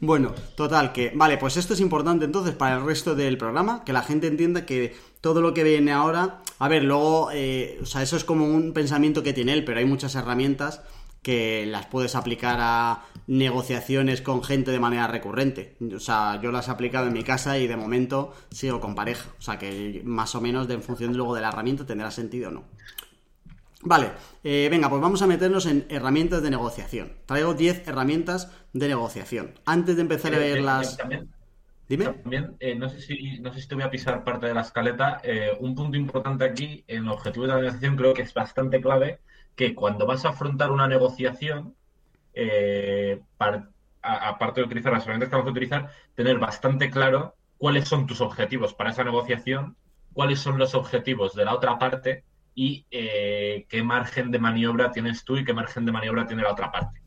Bueno, total, que. Vale, pues esto es importante entonces para el resto del programa, que la gente entienda que todo lo que viene ahora. A ver, luego. Eh, o sea, eso es como un pensamiento que tiene él, pero hay muchas herramientas que las puedes aplicar a negociaciones con gente de manera recurrente. O sea, yo las he aplicado en mi casa y de momento sigo con pareja. O sea, que más o menos de, en función luego de la herramienta tendrá sentido o no. Vale, eh, venga, pues vamos a meternos en herramientas de negociación. Traigo 10 herramientas de negociación. Antes de empezar a eh, verlas... Eh, también, Dime. También, no, sé si, no sé si te voy a pisar parte de la escaleta. un punto importante aquí, en el objetivo de la negociación, creo que es bastante clave, que cuando vas a afrontar una negociación, eh, aparte de utilizar las herramientas que vamos a utilizar, tener bastante claro cuáles son tus objetivos para esa negociación, cuáles son los objetivos de la otra parte y eh, qué margen de maniobra tienes tú y qué margen de maniobra tiene la otra parte.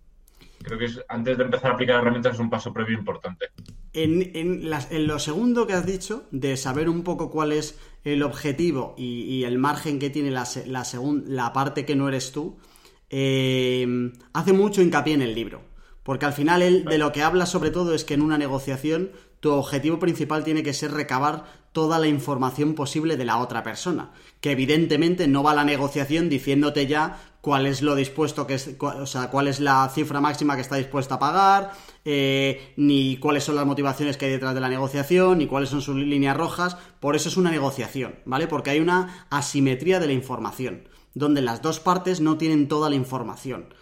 Creo que es, antes de empezar a aplicar herramientas es un paso previo importante. En, lo segundo que has dicho, de saber un poco cuál es el objetivo y, el margen que tiene la, la, la, parte que no eres tú, eh, hace mucho hincapié en el libro. Porque al final él de lo que habla sobre todo es que en una negociación tu objetivo principal tiene que ser recabar toda la información posible de la otra persona. Que evidentemente no va a la negociación diciéndote ya cuál es lo dispuesto que es, o sea, cuál es la cifra máxima que está dispuesta a pagar, eh, ni cuáles son las motivaciones que hay detrás de la negociación, ni cuáles son sus líneas rojas. Por eso es una negociación, ¿vale? Porque hay una asimetría de la información, donde las dos partes no tienen toda la información.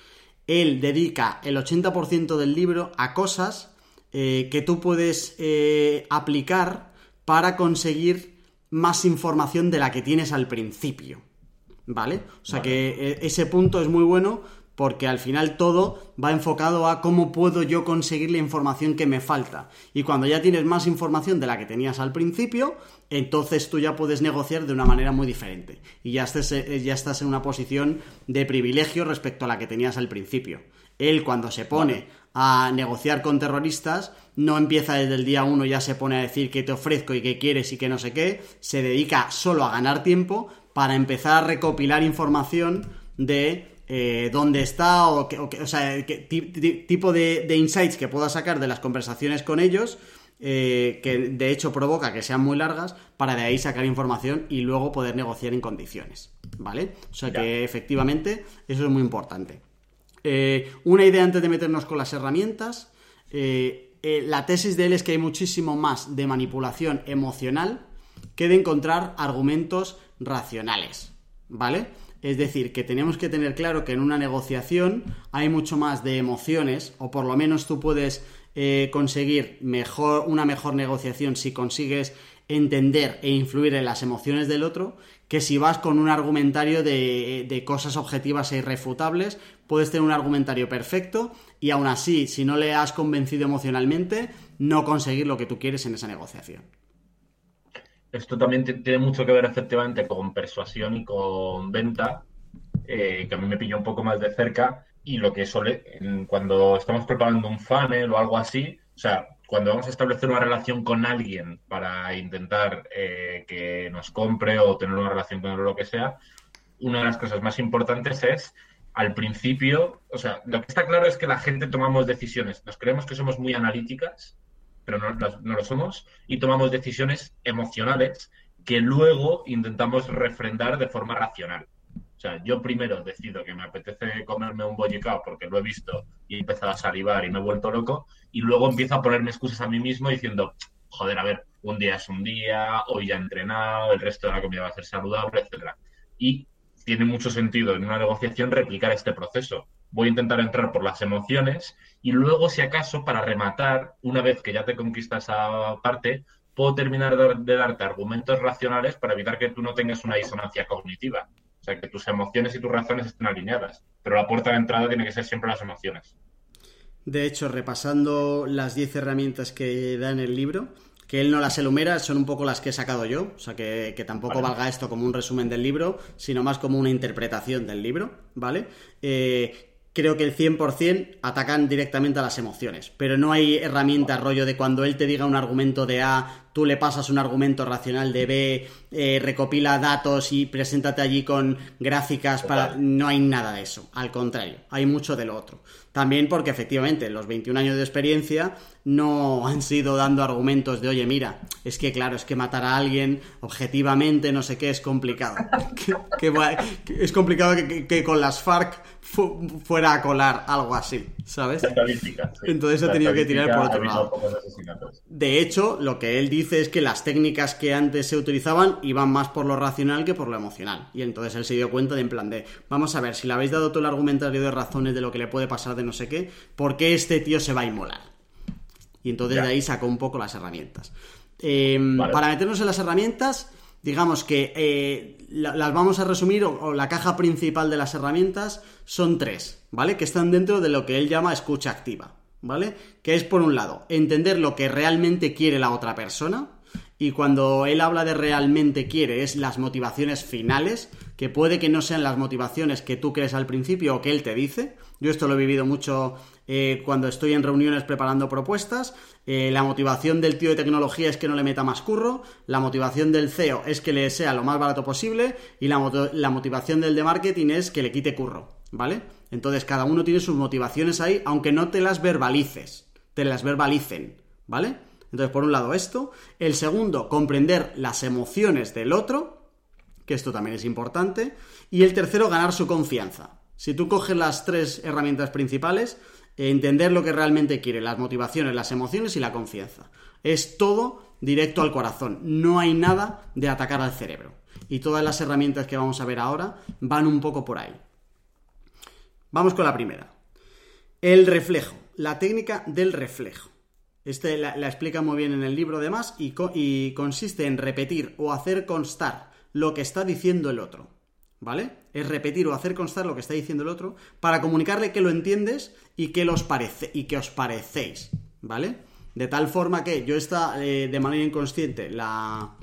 Él dedica el 80% del libro a cosas eh, que tú puedes eh, aplicar para conseguir más información de la que tienes al principio. ¿Vale? O sea que eh, ese punto es muy bueno porque al final todo va enfocado a cómo puedo yo conseguir la información que me falta. Y cuando ya tienes más información de la que tenías al principio, entonces tú ya puedes negociar de una manera muy diferente. Y ya, eh, ya estás en una posición de privilegio respecto a la que tenías al principio. Él cuando se pone a negociar con terroristas, no empieza desde el día uno, ya se pone a decir qué te ofrezco y qué quieres y qué no sé qué, se dedica solo a ganar tiempo para empezar a recopilar información de eh, dónde está o, o, sea, qué tipo de, insights que pueda sacar de las conversaciones con ellos, eh, que de hecho provoca que sean muy largas, para de ahí sacar información y luego poder negociar en condiciones. ¿Vale? O sea que efectivamente eso es muy importante. Eh, una idea antes de meternos con las herramientas. La tesis de él es que hay muchísimo más de manipulación emocional que de encontrar argumentos racionales. ¿Vale? Es decir, que tenemos que tener claro que en una negociación hay mucho más de emociones, o por lo menos tú puedes conseguir mejor, una mejor negociación si consigues entender e influir en las emociones del otro, que si vas con un argumentario de, cosas objetivas e irrefutables, puedes tener un argumentario perfecto y aún así, si no le has convencido emocionalmente, no conseguir lo que tú quieres en esa negociación. Esto también tiene mucho que ver efectivamente con persuasión y con venta, eh, que a mí me pilla un poco más de cerca, y lo que suele, cuando estamos preparando un funnel o algo así, o sea, cuando vamos a establecer una relación con alguien para intentar eh, que nos compre o tener una relación con él o lo que sea, una de las cosas más importantes es al principio, o sea, lo que está claro es que la gente tomamos decisiones, nos creemos que somos muy analíticas, pero no, lo somos, y tomamos decisiones emocionales que luego intentamos refrendar de forma racional. O sea, yo primero decido que me apetece comerme un bollicao porque lo he visto y he empezado a salivar y me he vuelto loco, y luego empiezo a ponerme excusas a mí mismo diciendo, joder, a ver, un día es un día, hoy ya he entrenado, el resto de la comida va a ser saludable, etcétera. Y tiene mucho sentido en una negociación replicar este proceso. Voy a intentar entrar por las emociones y luego, si acaso, para rematar, una vez que ya te conquistas esa parte, puedo terminar de darte argumentos racionales para evitar que tú no tengas una disonancia cognitiva sea, que tus emociones y tus razones estén alineadas. Pero la puerta de entrada tiene que ser siempre las emociones. De hecho, repasando las 10 herramientas que da en el libro, que él no las enumera, son un poco las que he sacado yo, o sea que, tampoco valga esto como un resumen del libro, sino más como una interpretación del libro, ¿vale? Eh, creo que el 100% atacan directamente a las emociones, pero no hay herramienta rollo de cuando él te diga un argumento de A, tú le pasas un argumento racional de B, eh, recopila datos y preséntate allí con gráficas para... No hay nada de eso, al contrario, hay mucho de lo otro. También porque efectivamente los 21 años de experiencia no han sido dando argumentos de, oye, mira, es que claro, es que matar a alguien objetivamente, no sé qué, es complicado. [laughs] es complicado que, con las FARC fuera a colar algo así, ¿sabes? Entonces he tenido que tirar por otro lado. De hecho, lo que él dice es que las técnicas que antes se utilizaban iban más por lo racional que por lo emocional. Y entonces él se dio cuenta de en plan de, vamos a ver, si le habéis dado todo el argumentario de razones de lo que le puede pasar de no sé qué, ¿por qué este tío se va a inmolar? Y entonces de ahí sacó un poco las herramientas. Em, para meternos en las herramientas, digamos que eh, las vamos a resumir, o, la caja principal de las herramientas son tres, ¿vale? Que están dentro de lo que él llama escucha activa. ¿Vale? Que es, por un lado, entender lo que realmente quiere la otra persona Y cuando él habla de realmente quiere, es las motivaciones finales, que puede que no sean las motivaciones que tú crees al principio o que él te dice. Yo esto lo he vivido mucho eh, cuando estoy en reuniones preparando propuestas. Eh, la motivación del tío de tecnología es que no le meta más curro. La motivación del CEO es que le sea lo más barato posible. Y la, la motivación del de marketing es que le quite curro. ¿Vale? Entonces cada uno tiene sus motivaciones ahí, aunque no te las verbalices. Te las verbalicen. ¿Vale? Entonces, por un lado esto. El segundo, comprender las emociones del otro, que esto también es importante. Y el tercero, ganar su confianza. Si tú coges las tres herramientas principales, entender lo que realmente quiere, las motivaciones, las emociones y la confianza. Es todo directo al corazón. No hay nada de atacar al cerebro. Y todas las herramientas que vamos a ver ahora van un poco por ahí. Vamos con la primera. El reflejo. La técnica del reflejo. Este la, explica muy bien en el libro además y, y consiste en repetir o hacer constar lo que está diciendo el otro. ¿Vale? Es repetir o hacer constar lo que está diciendo el otro para comunicarle que lo entiendes y que, los parece, y que os parecéis. ¿Vale? De tal forma que yo esta eh, de manera inconsciente la,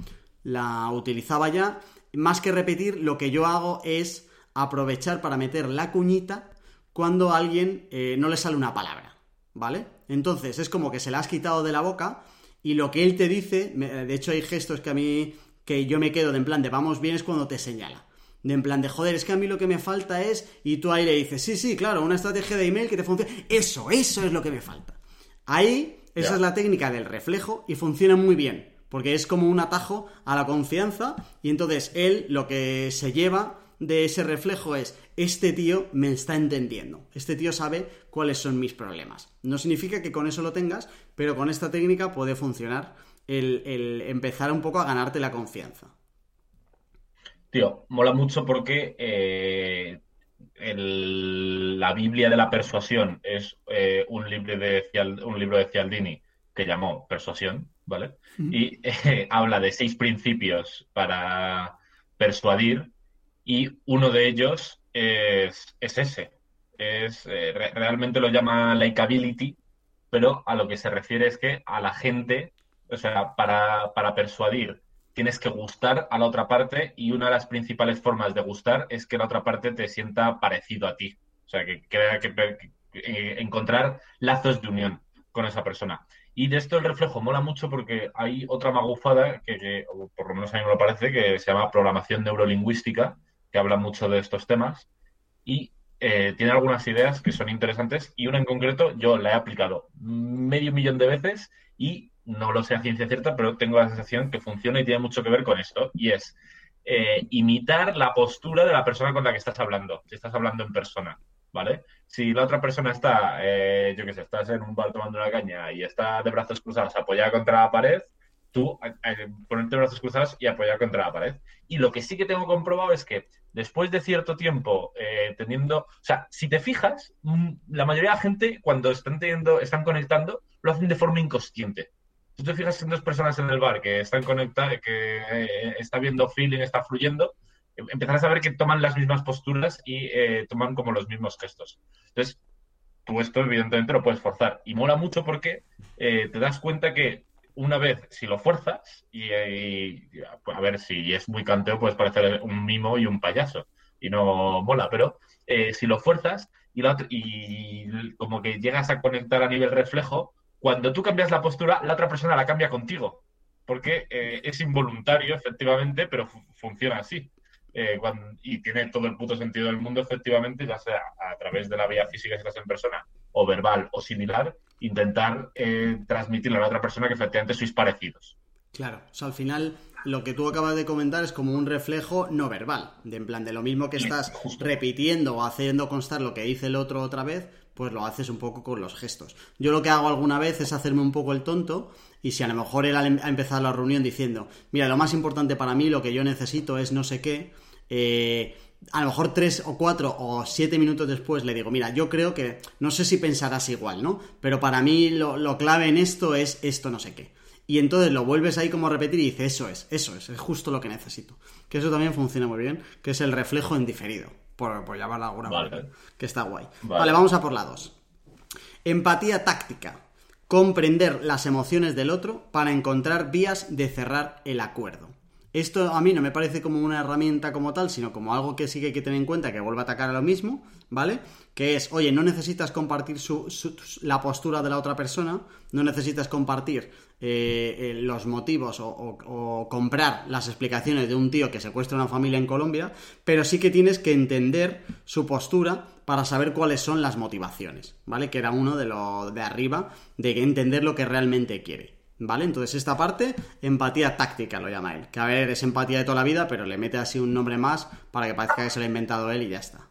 la utilizaba ya. Más que repetir, lo que yo hago es aprovechar para meter la cuñita cuando a alguien eh, no le sale una palabra. ¿vale? Entonces es como que se la has quitado de la boca y lo que él te dice, de hecho hay gestos que a mí, que yo me quedo de en plan de vamos bien es cuando te señala. De en plan de joder, es que a mí lo que me falta es, y tú ahí le dices, sí, sí, claro, una estrategia de email que te funcione. Eso, eso es lo que me falta. Ahí, esa es la técnica del reflejo y funciona muy bien, porque es como un atajo a la confianza y entonces él lo que se lleva de ese reflejo es, este tío me está entendiendo, este tío sabe cuáles son mis problemas. No significa que con eso lo tengas, pero con esta técnica puede funcionar el, empezar un poco a ganarte la confianza. Tío, mola mucho porque eh, la Biblia de la persuasión es eh, un, libro de, un libro de Cialdini que llamó Persuasión, ¿vale? Y [laughs] eh, habla de seis principios para persuadir y uno de ellos es, ese. Es, eh, realmente lo llama likability, pero a lo que se refiere es que a la gente, o sea, para, para persuadir tienes que gustar a la otra parte y una de las principales formas de gustar es que la otra parte te sienta parecido a ti. O sea, que crea que, eh, encontrar lazos de unión con esa persona. Y de esto el reflejo mola mucho porque hay otra magufada que, por lo menos a mí me lo parece, que se llama programación neurolingüística, que habla mucho de estos temas y eh, tiene algunas ideas que son interesantes y una en concreto yo la he aplicado medio millón de veces y no lo sé a ciencia cierta, pero tengo la sensación que funciona y tiene mucho que ver con esto y es eh, imitar la postura de la persona con la que estás hablando, si estás hablando en persona, ¿vale? Si la otra persona está, eh, yo qué sé, estás en un bar tomando una caña y está de brazos cruzados apoyada contra la pared, tú ponerte brazos cruzados y apoyar contra la pared. Y lo que sí que tengo comprobado es que después de cierto tiempo eh, teniendo, o sea, si te fijas, mm, la mayoría de la gente cuando están teniendo, están conectando, lo hacen de forma inconsciente. Si te fijas en dos personas en el bar que están conectadas, que eh, está viendo feeling, está fluyendo, em, empezarás a ver que toman las mismas posturas y eh, toman como los mismos gestos. Entonces, tú esto evidentemente lo puedes forzar. Y mola mucho porque te das cuenta que una vez, si lo fuerzas, y, a ver, si es muy canteo, puedes parecer un mimo y un payaso, y no mola, pero eh, si lo fuerzas y, y como que llegas a conectar a nivel reflejo, cuando tú cambias la postura, la otra persona la cambia contigo, porque eh, es involuntario, efectivamente, pero funciona así. Eh, y tiene todo el puto sentido del mundo, efectivamente, ya sea a través de la vía física si estás en persona, o verbal o similar, intentar eh, transmitirle a la otra persona que efectivamente sois parecidos. Claro, o sea, al final lo que tú acabas de comentar es como un reflejo no verbal, de en plan de lo mismo que estás repitiendo o haciendo constar lo que dice el otro otra vez, pues lo haces un poco con los gestos. Yo lo que hago alguna vez es hacerme un poco el tonto y si a lo mejor él ha empezado la reunión diciendo, mira, lo más importante para mí, lo que yo necesito es no sé qué, eh, a lo mejor tres o cuatro o siete minutos después le digo, mira, yo creo que, no sé si pensarás igual, ¿no? Pero para mí lo, clave en esto es esto no sé qué. Y entonces lo vuelves ahí como a repetir y dices, eso es, eso es, es justo lo que necesito. Que eso también funciona muy bien, que es el reflejo en diferido, por, por llamarlo alguna vale. que está guay. Vale. vale, vamos a por la dos. Empatía táctica. comprender las emociones del otro para encontrar vías de cerrar el acuerdo. Esto a mí no me parece como una herramienta como tal, sino como algo que sí que hay que tener en cuenta que vuelve a atacar a lo mismo, ¿vale? Que es, oye, no necesitas compartir la postura de la otra persona, no necesitas compartir eh, eh, los motivos o, comprar las explicaciones de un tío que secuestra una familia en Colombia, pero sí que tienes que entender su postura para saber cuáles son las motivaciones, ¿vale? Que era uno de lo de arriba, de entender lo que realmente quiere. ¿Vale? Entonces esta parte, empatía táctica lo llama él. Que a ver, es empatía de toda la vida, pero le mete así un nombre más para que parezca que se lo ha inventado él y ya está.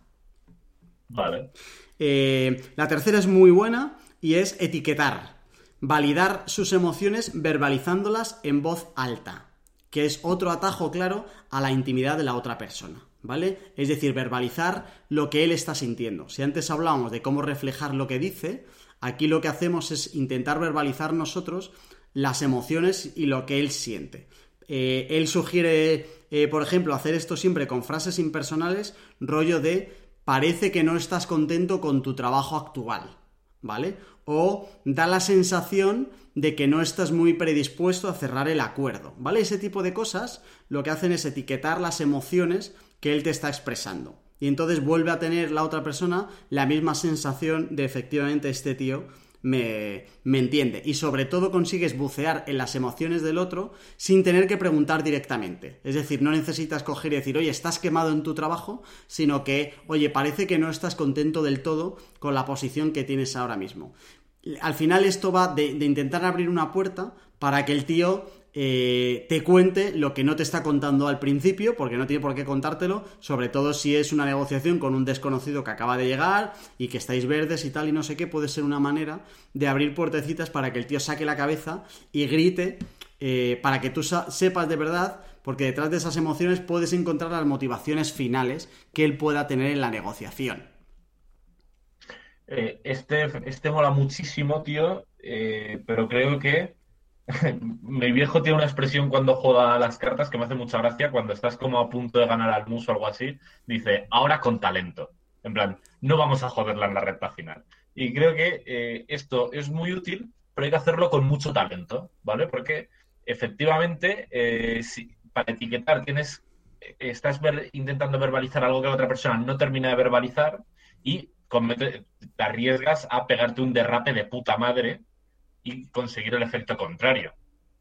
Vale. Eh, la tercera es muy buena y es etiquetar. Validar sus emociones verbalizándolas en voz alta. Que es otro atajo claro a la intimidad de la otra persona. ¿Vale? Es decir, verbalizar lo que él está sintiendo. Si antes hablábamos de cómo reflejar lo que dice, aquí lo que hacemos es intentar verbalizar nosotros las emociones y lo que él siente. Eh, él sugiere, eh, por ejemplo, hacer esto siempre con frases impersonales, rollo de parece que no estás contento con tu trabajo actual, ¿vale? O da la sensación de que no estás muy predispuesto a cerrar el acuerdo, ¿vale? Ese tipo de cosas lo que hacen es etiquetar las emociones que él te está expresando. Y entonces vuelve a tener la otra persona la misma sensación de efectivamente este tío me, entiende. Y sobre todo consigues bucear en las emociones del otro sin tener que preguntar directamente. Es decir, no necesitas coger y decir, oye, estás quemado en tu trabajo, sino que, oye, parece que no estás contento del todo con la posición que tienes ahora mismo. Al final esto va de intentar abrir una puerta para que el tío eh, te cuente lo que no te está contando al principio, porque no tiene por qué contártelo, sobre todo si es una negociación con un desconocido que acaba de llegar y que estáis verdes y tal y no sé qué, puede ser una manera de abrir puertecitas para que el tío saque la cabeza y grite, eh, para que tú sepas de verdad, porque detrás de esas emociones puedes encontrar las motivaciones finales que él pueda tener en la negociación. Eh, este, este mola muchísimo, tío, pero creo que [laughs] Mi viejo tiene una expresión cuando juega las cartas que me hace mucha gracia. Cuando estás como a punto de ganar al mus o algo así, dice, ahora con talento. En plan, no vamos a joderla en la recta final. Y creo que eh, esto es muy útil, pero hay que hacerlo con mucho talento, ¿vale? Porque efectivamente, eh, si, para etiquetar tienes, eh, estás intentando verbalizar algo que la otra persona no termina de verbalizar y te arriesgas a pegarte un derrape de puta madre y conseguir el efecto contrario.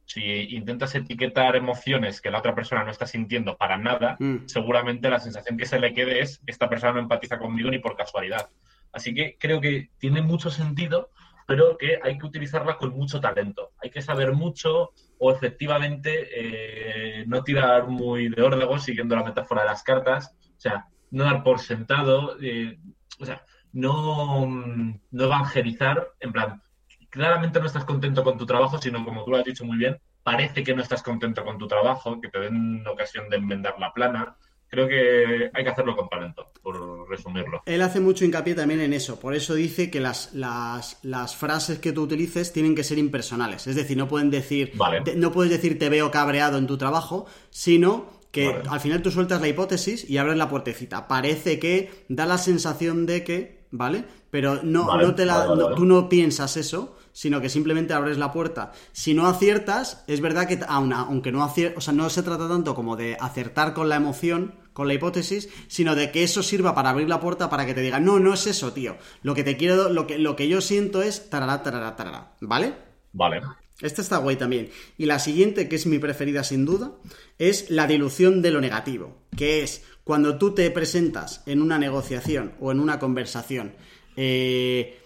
Si intentas etiquetar emociones que la otra persona no está sintiendo para nada, mm. seguramente la sensación que se le quede es esta persona no empatiza conmigo ni por casualidad. Así que creo que tiene mucho sentido, pero que hay que utilizarla con mucho talento. Hay que saber mucho o efectivamente eh, no tirar muy de órdago siguiendo la metáfora de las cartas. O sea, no dar por sentado, eh, o sea, no, no evangelizar, en plan, claramente no estás contento con tu trabajo, sino como tú lo has dicho muy bien, parece que no estás contento con tu trabajo, que te den ocasión de enmendar la plana. Creo que hay que hacerlo con talento, por resumirlo. Él hace mucho hincapié también en eso, por eso dice que las, las, frases que tú utilices tienen que ser impersonales, es decir, no pueden decir, no puedes decir te veo cabreado en tu trabajo, sino que al final tú sueltas la hipótesis y abres la puertecita. Parece que da la sensación de que, ¿vale? Pero no, no te la, tú no piensas eso, sino que simplemente abres la puerta. Si no aciertas, es verdad que aunque no aciertas, o sea, no se trata tanto como de acertar con la emoción, con la hipótesis, sino de que eso sirva para abrir la puerta para que te digan, no, no es eso, tío. Lo que te quiero, lo que, lo que yo siento es tarará, tarará, tarará. ¿Vale? Vale. Esta está guay también. Y la siguiente, que es mi preferida sin duda, es la dilución de lo negativo, que es cuando tú te presentas en una negociación o en una conversación eh,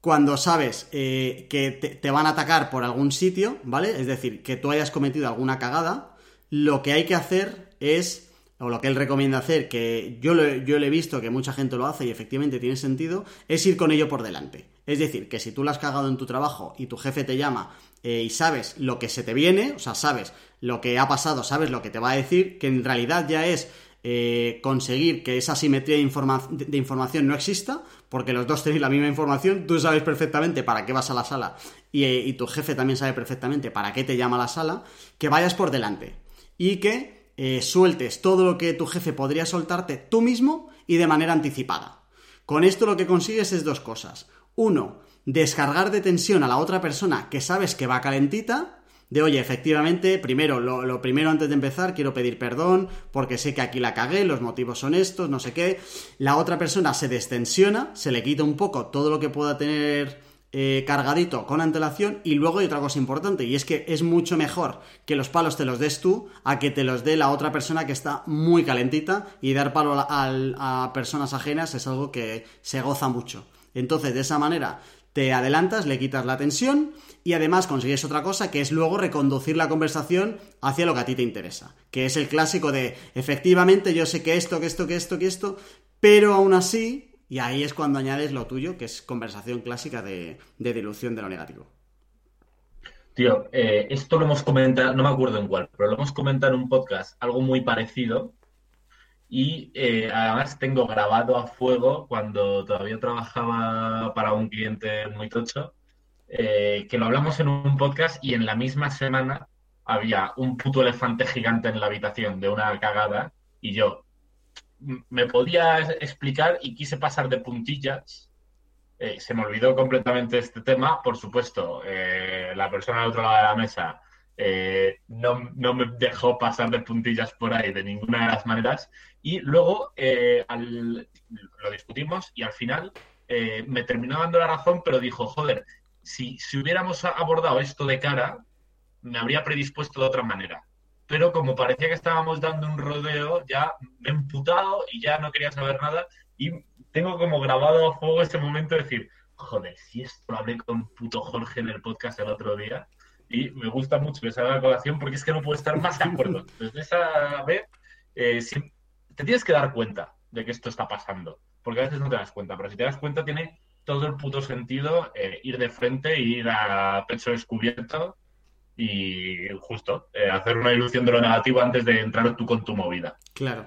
cuando sabes eh, que te, van a atacar por algún sitio, ¿vale? Es decir, que tú hayas cometido alguna cagada, lo que hay que hacer es, o lo que él recomienda hacer, que yo, lo, yo he visto que mucha gente lo hace y efectivamente tiene sentido, es ir con ello por delante. Es decir, que si tú lo has cagado en tu trabajo y tu jefe te llama eh, y sabes lo que se te viene, o sea, sabes lo que ha pasado, sabes lo que te va a decir, que en realidad ya es eh, conseguir que esa simetría de, información no exista, porque los dos tenéis la misma información, tú sabes perfectamente para qué vas a la sala eh, y, tu jefe también sabe perfectamente para qué te llama a la sala, que vayas por delante y que eh, sueltes todo lo que tu jefe podría soltarte tú mismo y de manera anticipada. Con esto lo que consigues es dos cosas. Uno, descargar de tensión a la otra persona que sabes que va calentita, de oye, efectivamente, primero, lo, primero antes de empezar, quiero pedir perdón porque sé que aquí la cagué, los motivos son estos, no sé qué. La otra persona se destensiona, se le quita un poco todo lo que pueda tener eh, cargadito con antelación y luego hay otra cosa importante y es que es mucho mejor que los palos te los des tú a que te los dé la otra persona que está muy calentita y dar palo a, a personas ajenas es algo que se goza mucho. Entonces, de esa manera te adelantas, le quitas la tensión y además consigues otra cosa que es luego reconducir la conversación hacia lo que a ti te interesa, que es el clásico de efectivamente yo sé que esto, que esto, que esto, que esto, pero aún así, y ahí es cuando añades lo tuyo, que es conversación clásica de, dilución de lo negativo. Tío, eh, esto lo hemos comentado, no me acuerdo en cuál, pero lo hemos comentado en un podcast, algo muy parecido, y eh, además tengo grabado a fuego cuando todavía trabajaba para un cliente muy tocho, eh, que lo hablamos en un podcast y en la misma semana había un puto elefante gigante en la habitación de una cagada y yo me podía explicar y quise pasar de puntillas. Eh, se me olvidó completamente este tema. Por supuesto, la persona al otro lado de la mesa no, no, me dejó pasar de puntillas por ahí de ninguna de las maneras y luego eh, lo discutimos y al final eh, me terminó dando la razón, pero dijo, joder, si, si hubiéramos abordado esto de cara, me habría predispuesto de otra manera. Pero como parecía que estábamos dando un rodeo, ya me he emputado y ya no quería saber nada. Y tengo como grabado a fuego ese momento de decir, joder, si esto lo hablé con puto Jorge en el podcast el otro día. Y me gusta mucho que salga la colación porque es que no puedo estar más de acuerdo. [laughs] Desde esa vez, eh, te tienes que dar cuenta de que esto está pasando, porque a veces no te das cuenta, pero si te das cuenta tiene todo el puto sentido eh, ir de frente, ir a pecho descubierto y justo eh, hacer una ilusión de lo negativo antes de entrar tú con tu movida. Claro.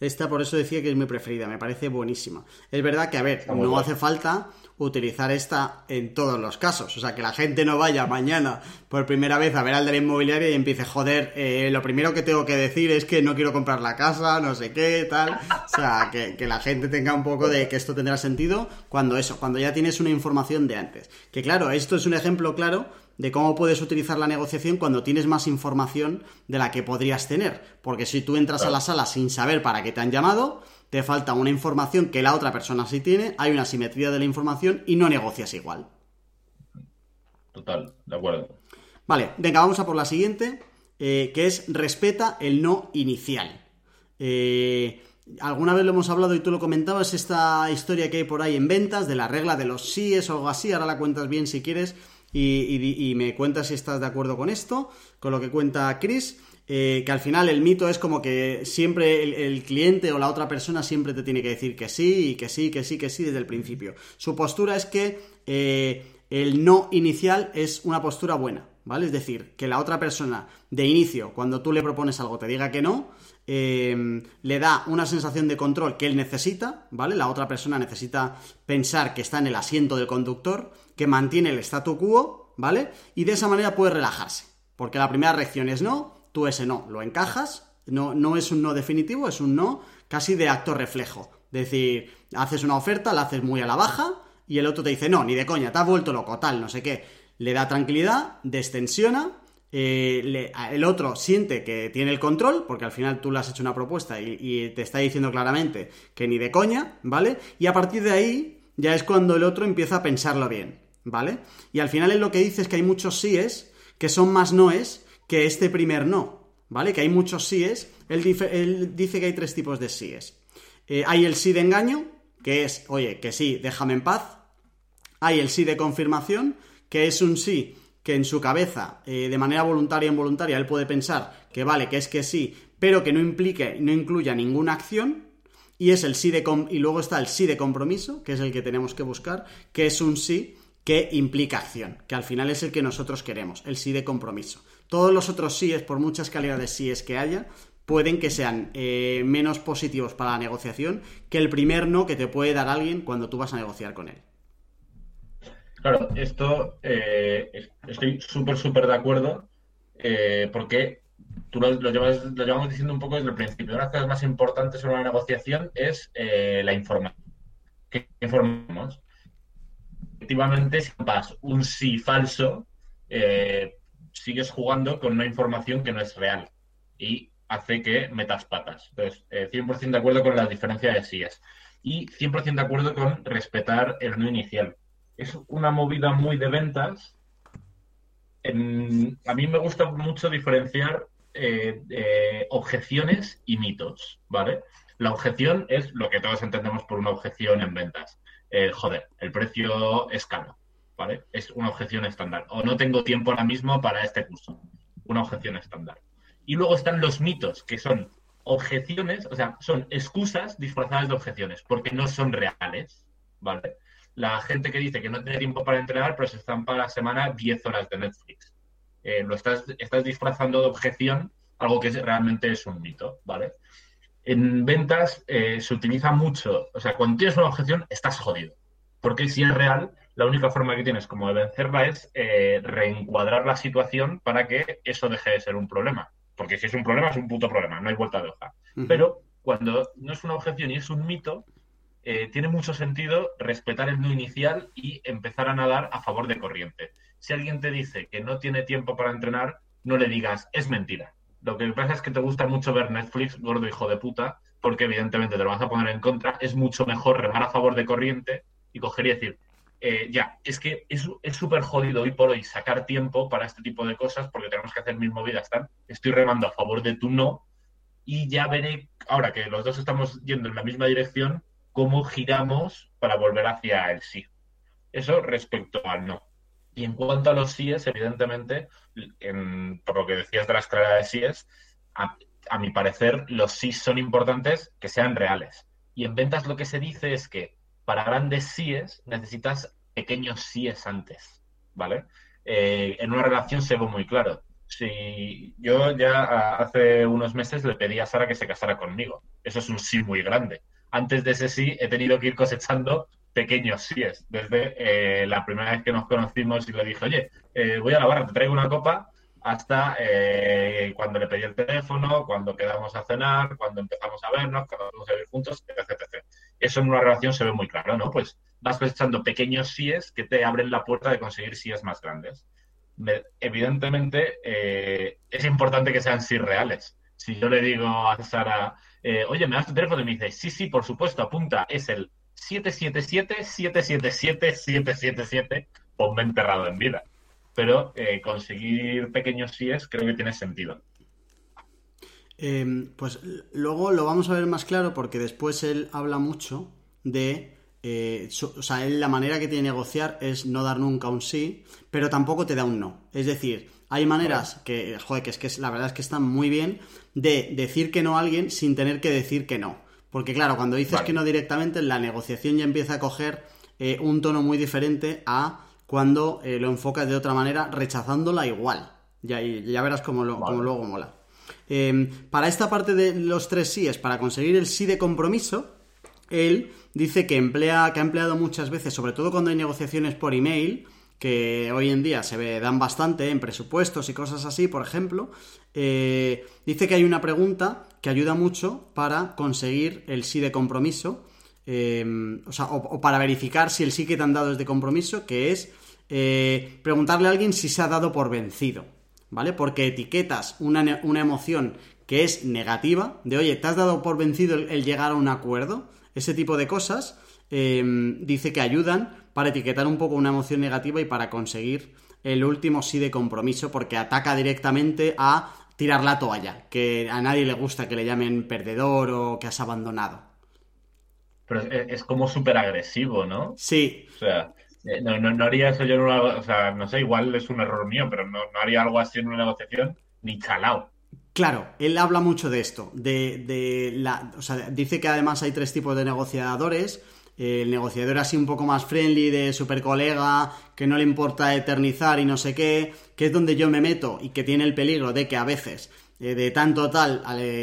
Esta por eso decía que es mi preferida, me parece buenísima. Es verdad que, a ver, no hace falta utilizar esta en todos los casos. O sea, que la gente no vaya mañana por primera vez a ver al de la inmobiliaria y empiece, joder, eh, lo primero que tengo que decir es que no quiero comprar la casa, no sé qué, tal. O sea, que, que la gente tenga un poco de que esto tendrá sentido cuando eso, cuando ya tienes una información de antes. Que claro, esto es un ejemplo claro de cómo puedes utilizar la negociación cuando tienes más información de la que podrías tener. Porque si tú entras a la sala sin saber para qué te han llamado, te falta una información que la otra persona sí tiene, hay una simetría de la información y no negocias igual. Total, de acuerdo. Vale, venga, vamos a por la siguiente, eh, que es respeta el no inicial. Eh, alguna vez lo hemos hablado y tú lo comentabas, esta historia que hay por ahí en ventas de la regla de los síes o algo así, ahora la cuentas bien si quieres, y, me cuentas si estás de acuerdo con esto, con lo que cuenta Chris. Eh, que al final el mito es como que siempre el, cliente o la otra persona siempre te tiene que decir que sí, y que sí, que sí, que sí desde el principio. Su postura es que eh, el no inicial es una postura buena, ¿vale? Es decir, que la otra persona de inicio, cuando tú le propones algo, te diga que no, eh, le da una sensación de control que él necesita, ¿vale? La otra persona necesita pensar que está en el asiento del conductor, que mantiene el statu quo, ¿vale? Y de esa manera puede relajarse. Porque la primera reacción es no, tú ese no lo encajas, no, no es un no definitivo, es un no casi de acto reflejo. Es decir, haces una oferta, la haces muy a la baja y el otro te dice, no, ni de coña, te has vuelto loco, tal, no sé qué. Le da tranquilidad, destensiona, eh, el otro siente que tiene el control, porque al final tú le has hecho una propuesta y, te está diciendo claramente que ni de coña, ¿vale? Y a partir de ahí ya es cuando el otro empieza a pensarlo bien, ¿vale? Y al final es lo que dice que hay muchos síes que son más noes que este primer no, ¿vale? Que hay muchos síes. Él, dice que hay tres tipos de síes. Eh, hay el sí de engaño, que es, oye, que sí, déjame en paz. Hay el sí de confirmación, que es un sí que en su cabeza, eh, de manera voluntaria o involuntaria, él puede pensar que vale, que es que sí, pero que no implique, no incluya ninguna acción. Y es el sí de y luego está el sí de compromiso, que es el que tenemos que buscar, que es un sí que implica acción, que al final es el que nosotros queremos, el sí de compromiso. Todos los otros síes, por muchas calidades síes que haya, pueden que sean eh, menos positivos para la negociación que el primer no que te puede dar alguien cuando tú vas a negociar con él. Claro, esto eh, estoy súper, súper de acuerdo eh, porque tú lo, llevamos diciendo un poco desde el principio. Una de las cosas más importantes en una negociación es la información. ¿Qué informamos? efectivamente, si das un sí falso, eh, sigues jugando con una información que no es real y hace que metas patas. Entonces, 100% eh, de acuerdo con la diferencia de síes y 100% de acuerdo con respetar el no inicial. Es una movida muy de ventas. a mí me gusta mucho diferenciar eh, objeciones y mitos, ¿vale? La objeción es lo que todos entendemos por una objeción en ventas. joder, el precio es caro, Es una objeción estándar. O no tengo tiempo ahora mismo para este curso. Una objeción estándar. Y luego están los mitos, que son objeciones, o sea, son excusas disfrazadas de objeciones, porque no son reales, ¿vale? La gente que dice que no tiene tiempo para entrenar, pero se están para la semana 10 horas de Netflix. Eh, lo estás, estás disfrazando de objeción, algo que realmente es un mito, ¿vale? En ventas eh, se utiliza mucho, o sea, cuando tienes una objeción, estás jodido. Porque si es real, la única forma que tienes como de vencerla es eh, reencuadrar la situación para que eso deje de ser un problema. Porque si es un problema, es un puto problema, no hay vuelta de hoja. Pero cuando no es una objeción y es un mito, eh, tiene mucho sentido respetar el no inicial y empezar a nadar a favor de corriente. Si alguien te dice que no tiene tiempo para entrenar, no le digas, es mentira. Lo que pasa es que te gusta mucho ver Netflix, gordo hijo de puta, porque evidentemente te lo vas a poner en contra. Es mucho mejor remar a favor de corriente y coger y decir, eh, ya, es que es súper jodido hoy por hoy sacar tiempo para este tipo de cosas porque tenemos que hacer mil movidas. Tan, estoy remando a favor de tu no y ya veré, ahora que los dos estamos yendo en la misma dirección, cómo giramos para volver hacia el sí. Eso respecto al no. Y en cuanto a los síes, evidentemente, por lo que decías de la escalera de síes, a, a mi parecer, los sí son importantes que sean reales. Y en ventas lo que se dice es que para grandes síes necesitas pequeños síes antes, ¿vale? Eh, en una relación se ve muy claro. Si yo ya hace unos meses le pedí a Sara que se casara conmigo. Eso es un sí muy grande. Antes de ese sí he tenido que ir cosechando pequeños síes. Desde eh, la primera vez que nos conocimos y le dije, oye, eh, voy a la barra, te traigo una copa, hasta eh, cuando le pedí el teléfono, cuando quedamos a cenar, cuando empezamos a vernos, cuando vamos a vivir juntos, etc, Eso en una relación se ve muy claro, ¿no? Pues vas echando pequeños síes que te abren la puerta de conseguir síes más grandes. evidentemente, eh, es importante que sean sí reales. Si yo le digo a Sara, eh, oye, ¿me das tu teléfono? Y me dice, sí, sí, por supuesto, apunta, es el 777-777-777, ponme enterrado en vida pero eh, conseguir pequeños síes creo que tiene sentido. Em, pues luego lo vamos a ver más claro porque después él habla mucho de... Eh, o sea, él la manera que tiene de negociar es no dar nunca un sí, pero tampoco te da un no. Es decir, hay maneras que, joder, que es que la verdad es que están muy bien de decir que no a alguien sin tener que decir que no. Porque claro, cuando dices que no directamente, la negociación ya empieza a coger eh, un tono muy diferente a cuando eh, lo enfocas de otra manera, rechazándola igual. Ya, ya verás cómo, luego mola. Em, para esta parte de los tres síes, para conseguir el sí de compromiso, él dice que emplea, que ha empleado muchas veces, sobre todo cuando hay negociaciones por email, que hoy en día se dan bastante en presupuestos y cosas así, por ejemplo, eh, dice que hay una pregunta que ayuda mucho para conseguir el sí de compromiso, em, o sea, o, para verificar si el sí que te han dado es de compromiso, que es eh, preguntarle a alguien si se ha dado por vencido, ¿vale? Porque etiquetas una, emoción que es negativa, de oye, ¿te has dado por vencido el, llegar a un acuerdo? Ese tipo de cosas em, dice que ayudan para etiquetar un poco una emoción negativa y para conseguir el último sí de compromiso, porque ataca directamente a tirar la toalla, que a nadie le gusta que le llamen perdedor o que has abandonado. Pero es, es como súper agresivo, ¿no? Sí. O sea, no, no, no, haría eso yo en una. O sea, no sé, igual es un error mío, pero no, haría algo así en una negociación ni chalao. Claro, él habla mucho de esto. De, de la, o sea, dice que además hay tres tipos de negociadores. El negociador así un poco más friendly, de super colega, que no le importa eternizar y no sé qué, que es donde yo me meto y que tiene el peligro de que a veces eh, de tanto tal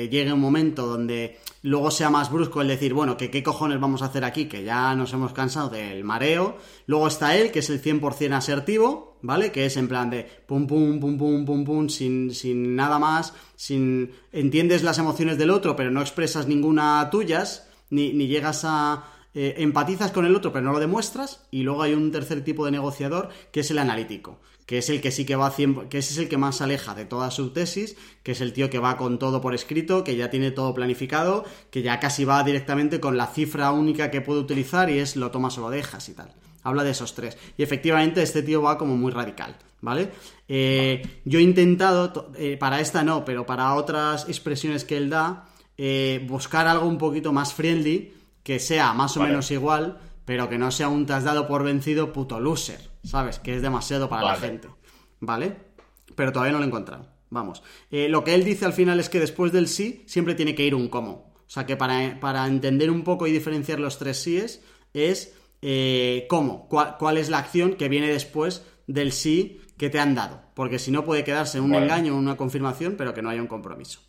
llegue un momento donde luego sea más brusco el decir, bueno, que qué cojones vamos a hacer aquí, que ya nos hemos cansado del mareo. Luego está él, que es el 100% asertivo, ¿vale? Que es en plan de pum, pum, pum, pum, pum, pum, sin, sin nada más, sin... Entiendes las emociones del otro, pero no expresas ninguna tuyas, ni, ni llegas a eh, empatizas con el otro pero no lo demuestras y luego hay un tercer tipo de negociador que es el analítico, que es el que sí que va a que ese es el que más aleja de toda su tesis, que es el tío que va con todo por escrito, que ya tiene todo planificado, que ya casi va directamente con la cifra única que puede utilizar y es lo tomas o lo dejas y tal. Habla de esos tres. Y efectivamente este tío va como muy radical, ¿vale? Eh, yo he intentado, eh, para esta no, pero para otras expresiones que él da, eh, buscar algo un poquito más friendly, que sea más o menos igual, pero que no sea un te has dado por vencido puto loser, ¿sabes? Que es demasiado para la gente, ¿vale? Pero todavía no lo he encontrado. Vamos. lo que él dice al final es que después del sí siempre tiene que ir un cómo. O sea que para, para entender un poco y diferenciar los tres síes es eh, cómo, cuál, es la acción que viene después del sí que te han dado. Porque si no puede quedarse un engaño o una confirmación, pero que no haya un compromiso.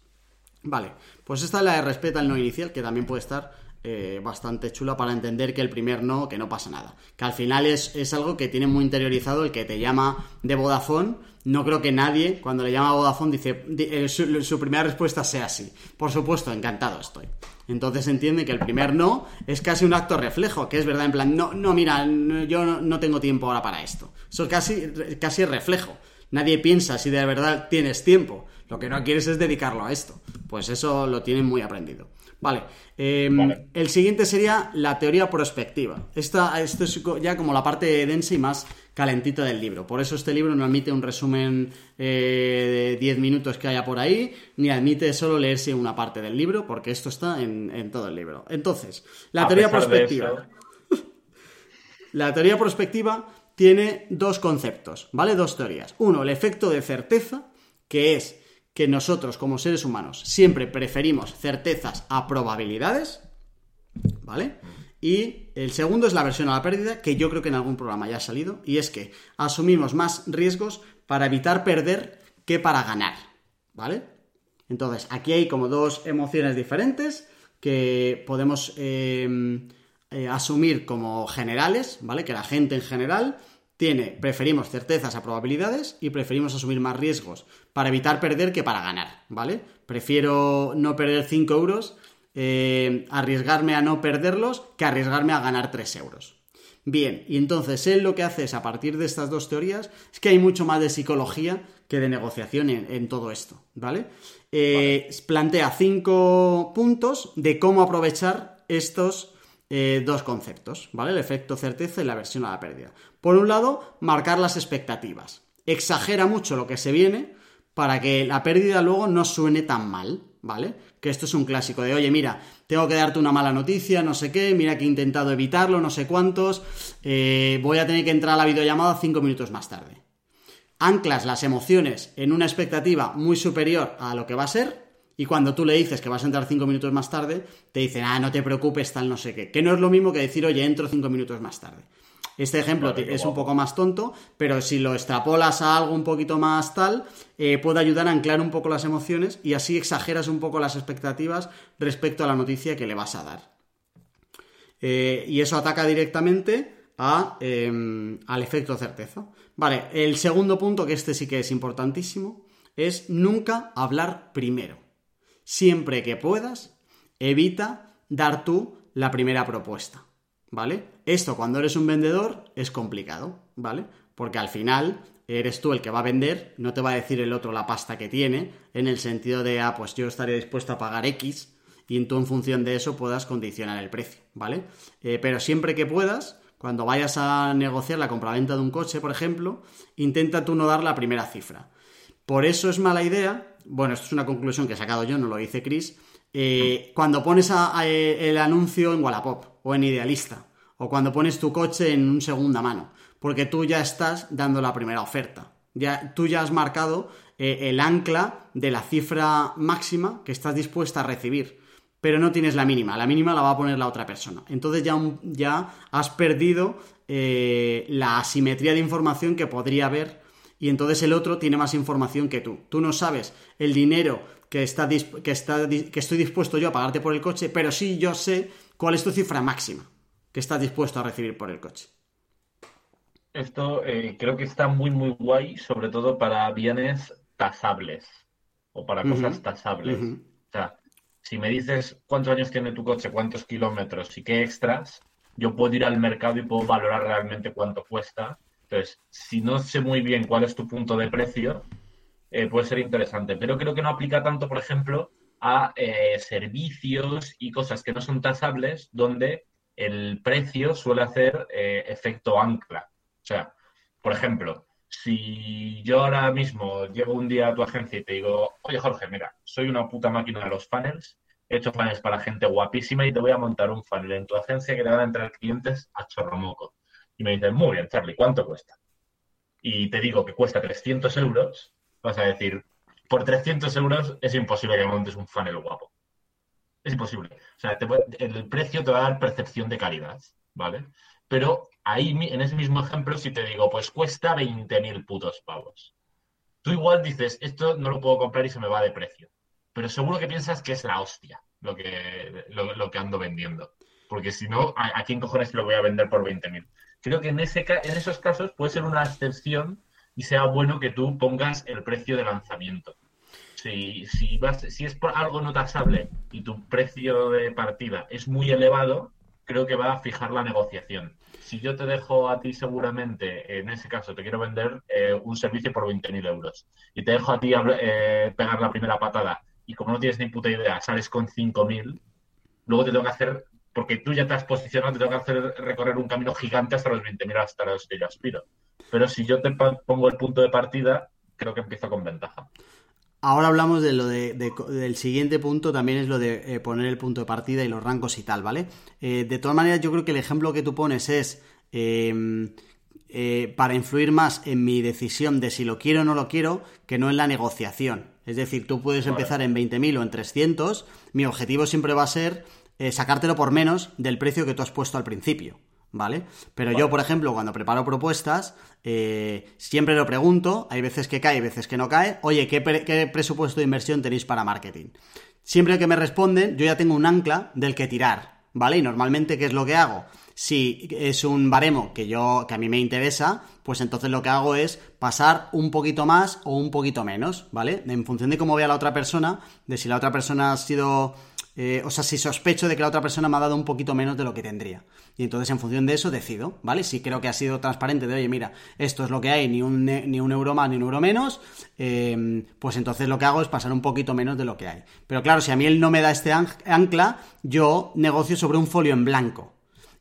Vale, pues esta es la de respeta al no inicial, que también puede estar eh, bastante chula para entender que el primer no, que no pasa nada. Que al final es, es, algo que tiene muy interiorizado el que te llama de Vodafone. No creo que nadie, cuando le llama a Vodafone, dice eh, su, primera respuesta sea así. Por supuesto, encantado estoy. Entonces entiende que el primer no es casi un acto reflejo, que es verdad, en plan, no, no, mira, yo no, tengo tiempo ahora para esto. Eso es casi, casi reflejo. Nadie piensa si de verdad tienes tiempo. Lo que no quieres es dedicarlo a esto. Pues eso lo tienen muy aprendido. Em, vale. El siguiente sería la teoría prospectiva. Esta, esto es ya como la parte densa y más calentita del libro. Por eso este libro no admite un resumen eh, de 10 minutos que haya por ahí, ni admite solo leerse una parte del libro, porque esto está en, todo el libro. Entonces, la teoría prospectiva. [laughs] la teoría prospectiva tiene dos conceptos, ¿vale? Dos teorías. Uno, el efecto de certeza, que es que nosotros como seres humanos siempre preferimos certezas a probabilidades, ¿vale? Y el segundo es la versión a la pérdida, que yo creo que en algún programa ya ha salido, y es que asumimos más riesgos para evitar perder que para ganar, ¿vale? Entonces, aquí hay como dos emociones diferentes que podemos eh, eh, asumir como generales, ¿vale? Que la gente en general tiene, preferimos certezas a probabilidades y preferimos asumir más riesgos para evitar perder que para ganar, ¿vale? Prefiero no perder 5 euros, eh, arriesgarme a no perderlos que arriesgarme a ganar 3 euros. Bien, y entonces él lo que hace es, a partir de estas dos teorías, es que hay mucho más de psicología que de negociación en, todo esto, ¿vale? Eh, plantea cinco puntos de cómo aprovechar estos eh, dos conceptos, ¿vale? El efecto certeza y la versión a la pérdida. Por un lado, marcar las expectativas. Exagera mucho lo que se viene para que la pérdida luego no suene tan mal, ¿vale? Que esto es un clásico de, oye, mira, tengo que darte una mala noticia, no sé qué, mira que he intentado evitarlo, no sé cuántos, eh, voy a tener que entrar a la videollamada cinco minutos más tarde. Anclas las emociones en una expectativa muy superior a lo que va a ser y cuando tú le dices que vas a entrar cinco minutos más tarde, te dicen, ah, no te preocupes, tal, no sé qué. Que no es lo mismo que decir, oye, entro cinco minutos más tarde. Este ejemplo es un poco más tonto, pero si lo extrapolas a algo un poquito más tal, eh, puede ayudar a anclar un poco las emociones y así exageras un poco las expectativas respecto a la noticia que le vas a dar. Eh, y eso ataca directamente a, em, al efecto certeza. Vale, el segundo punto, que este sí que es importantísimo, es nunca hablar primero siempre que puedas, evita dar tú la primera propuesta, ¿vale? Esto cuando eres un vendedor es complicado, ¿vale? Porque al final eres tú el que va a vender, no te va a decir el otro la pasta que tiene, en el sentido de, ah, pues yo estaré dispuesto a pagar X y tú en función de eso puedas condicionar el precio, ¿vale? Eh, pero siempre que puedas, cuando vayas a negociar la compraventa de un coche, por ejemplo, intenta tú no dar la primera cifra. Por eso es mala idea bueno, esto es una conclusión que he sacado yo, no lo dice Chris, eh, cuando pones el anuncio en Wallapop o en Idealista, o cuando pones tu coche en un segunda mano, porque tú ya estás dando la primera oferta. Ya, tú ya has marcado eh, el ancla de la cifra máxima que estás dispuesta a recibir, pero no tienes la mínima. La mínima la va a poner la otra persona. Entonces ya, ya has perdido eh, la asimetría de información que podría haber y entonces el otro tiene más información que tú. Tú no sabes el dinero que, está, que, está, que estoy dispuesto yo a pagarte por el coche, pero sí yo sé cuál es tu cifra máxima que estás dispuesto a recibir por el coche. Esto eh, creo que está muy, muy guay, sobre todo para bienes tasables o para cosas tasables. O sea, si me dices cuántos años tiene tu coche, cuántos kilómetros y qué extras, yo puedo ir al mercado y puedo valorar realmente cuánto cuesta. Entonces, si no sé muy bien cuál es tu punto de precio, eh, puede ser interesante. Pero creo que no aplica tanto, por ejemplo, a eh, servicios y cosas que no son tasables, donde el precio suele hacer eh, efecto ancla. O sea, por ejemplo, si yo ahora mismo llego un día a tu agencia y te digo, oye Jorge, mira, soy una puta máquina de los funnels, he hecho funnels para gente guapísima y te voy a montar un funnel en tu agencia que le van a entrar clientes a chorromoco. Y me dices, muy bien, Charlie, ¿cuánto cuesta? Y te digo que cuesta 300 euros, vas a decir, por 300 euros es imposible que montes un funnel guapo. Es imposible. O sea, el precio te va a dar percepción de calidad, ¿vale? Pero ahí, en ese mismo ejemplo, si te digo, pues cuesta 20.000 putos pavos. Tú igual dices, esto no lo puedo comprar y se me va de precio. Pero seguro que piensas que es la hostia lo que, lo, que ando vendiendo. Porque si no, ¿a, quién cojones lo voy a vender por 20.000? Creo que en, ese, en esos casos puede ser una excepción y sea bueno que tú pongas el precio de lanzamiento. Si, si, vas, si es por algo no tasable y tu precio de partida es muy elevado, creo que va a fijar la negociación. Si yo te dejo a ti seguramente, en ese caso te quiero vender eh, un servicio por 20.000 euros y te dejo a ti eh, pegar la primera patada y como no tienes ni puta idea, sales con 5.000, luego te tengo que hacer, porque tú ya te has posicionado, te tengo que hacer recorrer un camino gigante hasta los 20.000 hasta los que yo aspiro. Pero si yo te pongo el punto de partida, creo que empiezo con ventaja. Ahora hablamos de lo de, del siguiente punto, también es lo de eh, poner el punto de partida y los rangos y tal, ¿vale? Eh, de todas maneras, yo creo que el ejemplo que tú pones es em, eh, para influir más en mi decisión de si lo quiero o no lo quiero, que no en la negociación. Es decir, tú puedes empezar en 20.000 o en 300, mi objetivo siempre va a ser sacártelo por menos del precio que tú has puesto al principio. ¿Vale? Pero yo, por ejemplo, cuando preparo propuestas, eh, siempre lo pregunto, hay veces que cae, hay veces que no cae, oye, ¿qué, presupuesto de inversión tenéis para marketing? Siempre que me responden, yo ya tengo un ancla del que tirar, ¿vale? Y normalmente, ¿qué es lo que hago? Si es un baremo que yo, que a mí me interesa, pues entonces lo que hago es pasar un poquito más o un poquito menos, ¿vale? En función de cómo vea la otra persona, de si la otra persona ha sido eh, o sea, si sospecho de que la otra persona me ha dado un poquito menos de lo que tendría. Y entonces, en función de eso, decido, ¿vale? Si creo que ha sido transparente de, oye, mira, esto es lo que hay, ni un, ni un euro más ni un euro menos, em, pues entonces lo que hago es pasar un poquito menos de lo que hay. Pero claro, si a mí él no me da este ancla, yo negocio sobre un folio en blanco.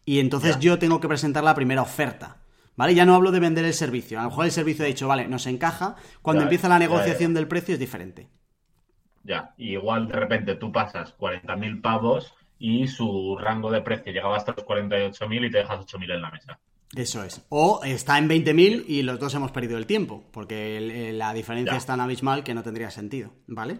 Y entonces yo tengo que presentar la primera oferta. ¿Vale? Ya no hablo de vender el servicio. A lo mejor el servicio ha dicho, vale, nos encaja. Cuando empieza la negociación del precio es diferente. Ya, igual de repente tú pasas 40.000 pavos y su rango de precio llegaba hasta los 48.000 y te dejas 8.000 en la mesa. Eso es. O está en 20.000 y los dos hemos perdido el tiempo, porque la diferencia es tan abismal que no tendría sentido, ¿vale?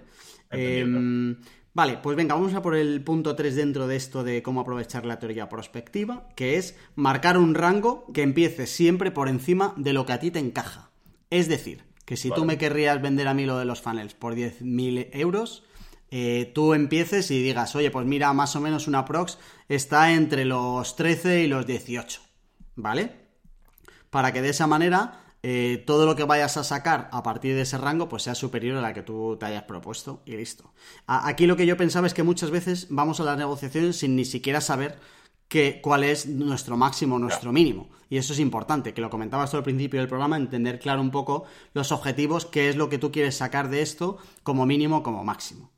Em, vale, pues venga, vamos a por el punto 3 dentro de esto de cómo aprovechar la teoría prospectiva, que es marcar un rango que empiece siempre por encima de lo que a ti te encaja. Es decir, que si tú me querrías vender a mí lo de los funnels por 10.000 euros, eh, tú empieces y digas, oye, pues mira, más o menos una prox está entre los 13 y los 18, ¿vale? Para que de esa manera eh, todo lo que vayas a sacar a partir de ese rango pues sea superior a la que tú te hayas propuesto y listo. aquí lo que yo pensaba es que muchas veces vamos a las negociaciones sin ni siquiera saber que, cuál es nuestro máximo, nuestro mínimo. Y eso es importante, que lo comentabas al principio del programa, entender claro un poco los objetivos, qué es lo que tú quieres sacar de esto como mínimo, como máximo.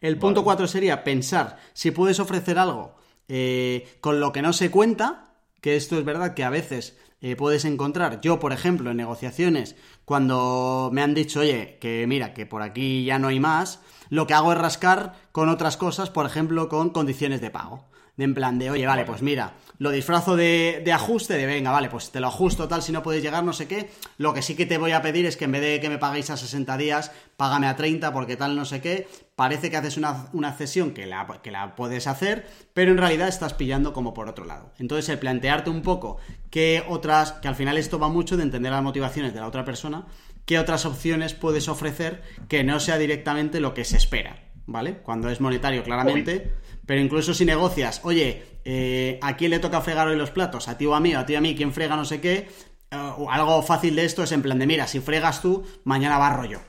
El punto cuatro sería pensar si puedes ofrecer algo eh, con lo que no se cuenta, que esto es verdad que a veces eh, puedes encontrar. Yo, por ejemplo, en negociaciones, cuando me han dicho, oye, que mira, que por aquí ya no hay más, lo que hago es rascar con otras cosas, por ejemplo, con condiciones de pago de en plan de, oye, vale, pues mira, lo disfrazo de, de, ajuste, de venga, vale, pues te lo ajusto tal, si no puedes llegar, no sé qué. Lo que sí que te voy a pedir es que en vez de que me paguéis a 60 días, págame a 30 porque tal, no sé qué. Parece que haces una, una cesión que la, que la puedes hacer, pero en realidad estás pillando como por otro lado. Entonces, el plantearte un poco qué otras, que al final esto va mucho de entender las motivaciones de la otra persona, qué otras opciones puedes ofrecer que no sea directamente lo que se espera, ¿vale? Cuando es monetario, claramente. Pero incluso si negocias, oye, eh, ¿a quién le toca fregar hoy los platos? ¿A ti o a mí? ¿A ti o a mí? ¿Quién frega no sé qué? Eh, algo fácil de esto es en plan de, mira, si fregas tú, mañana barro yo.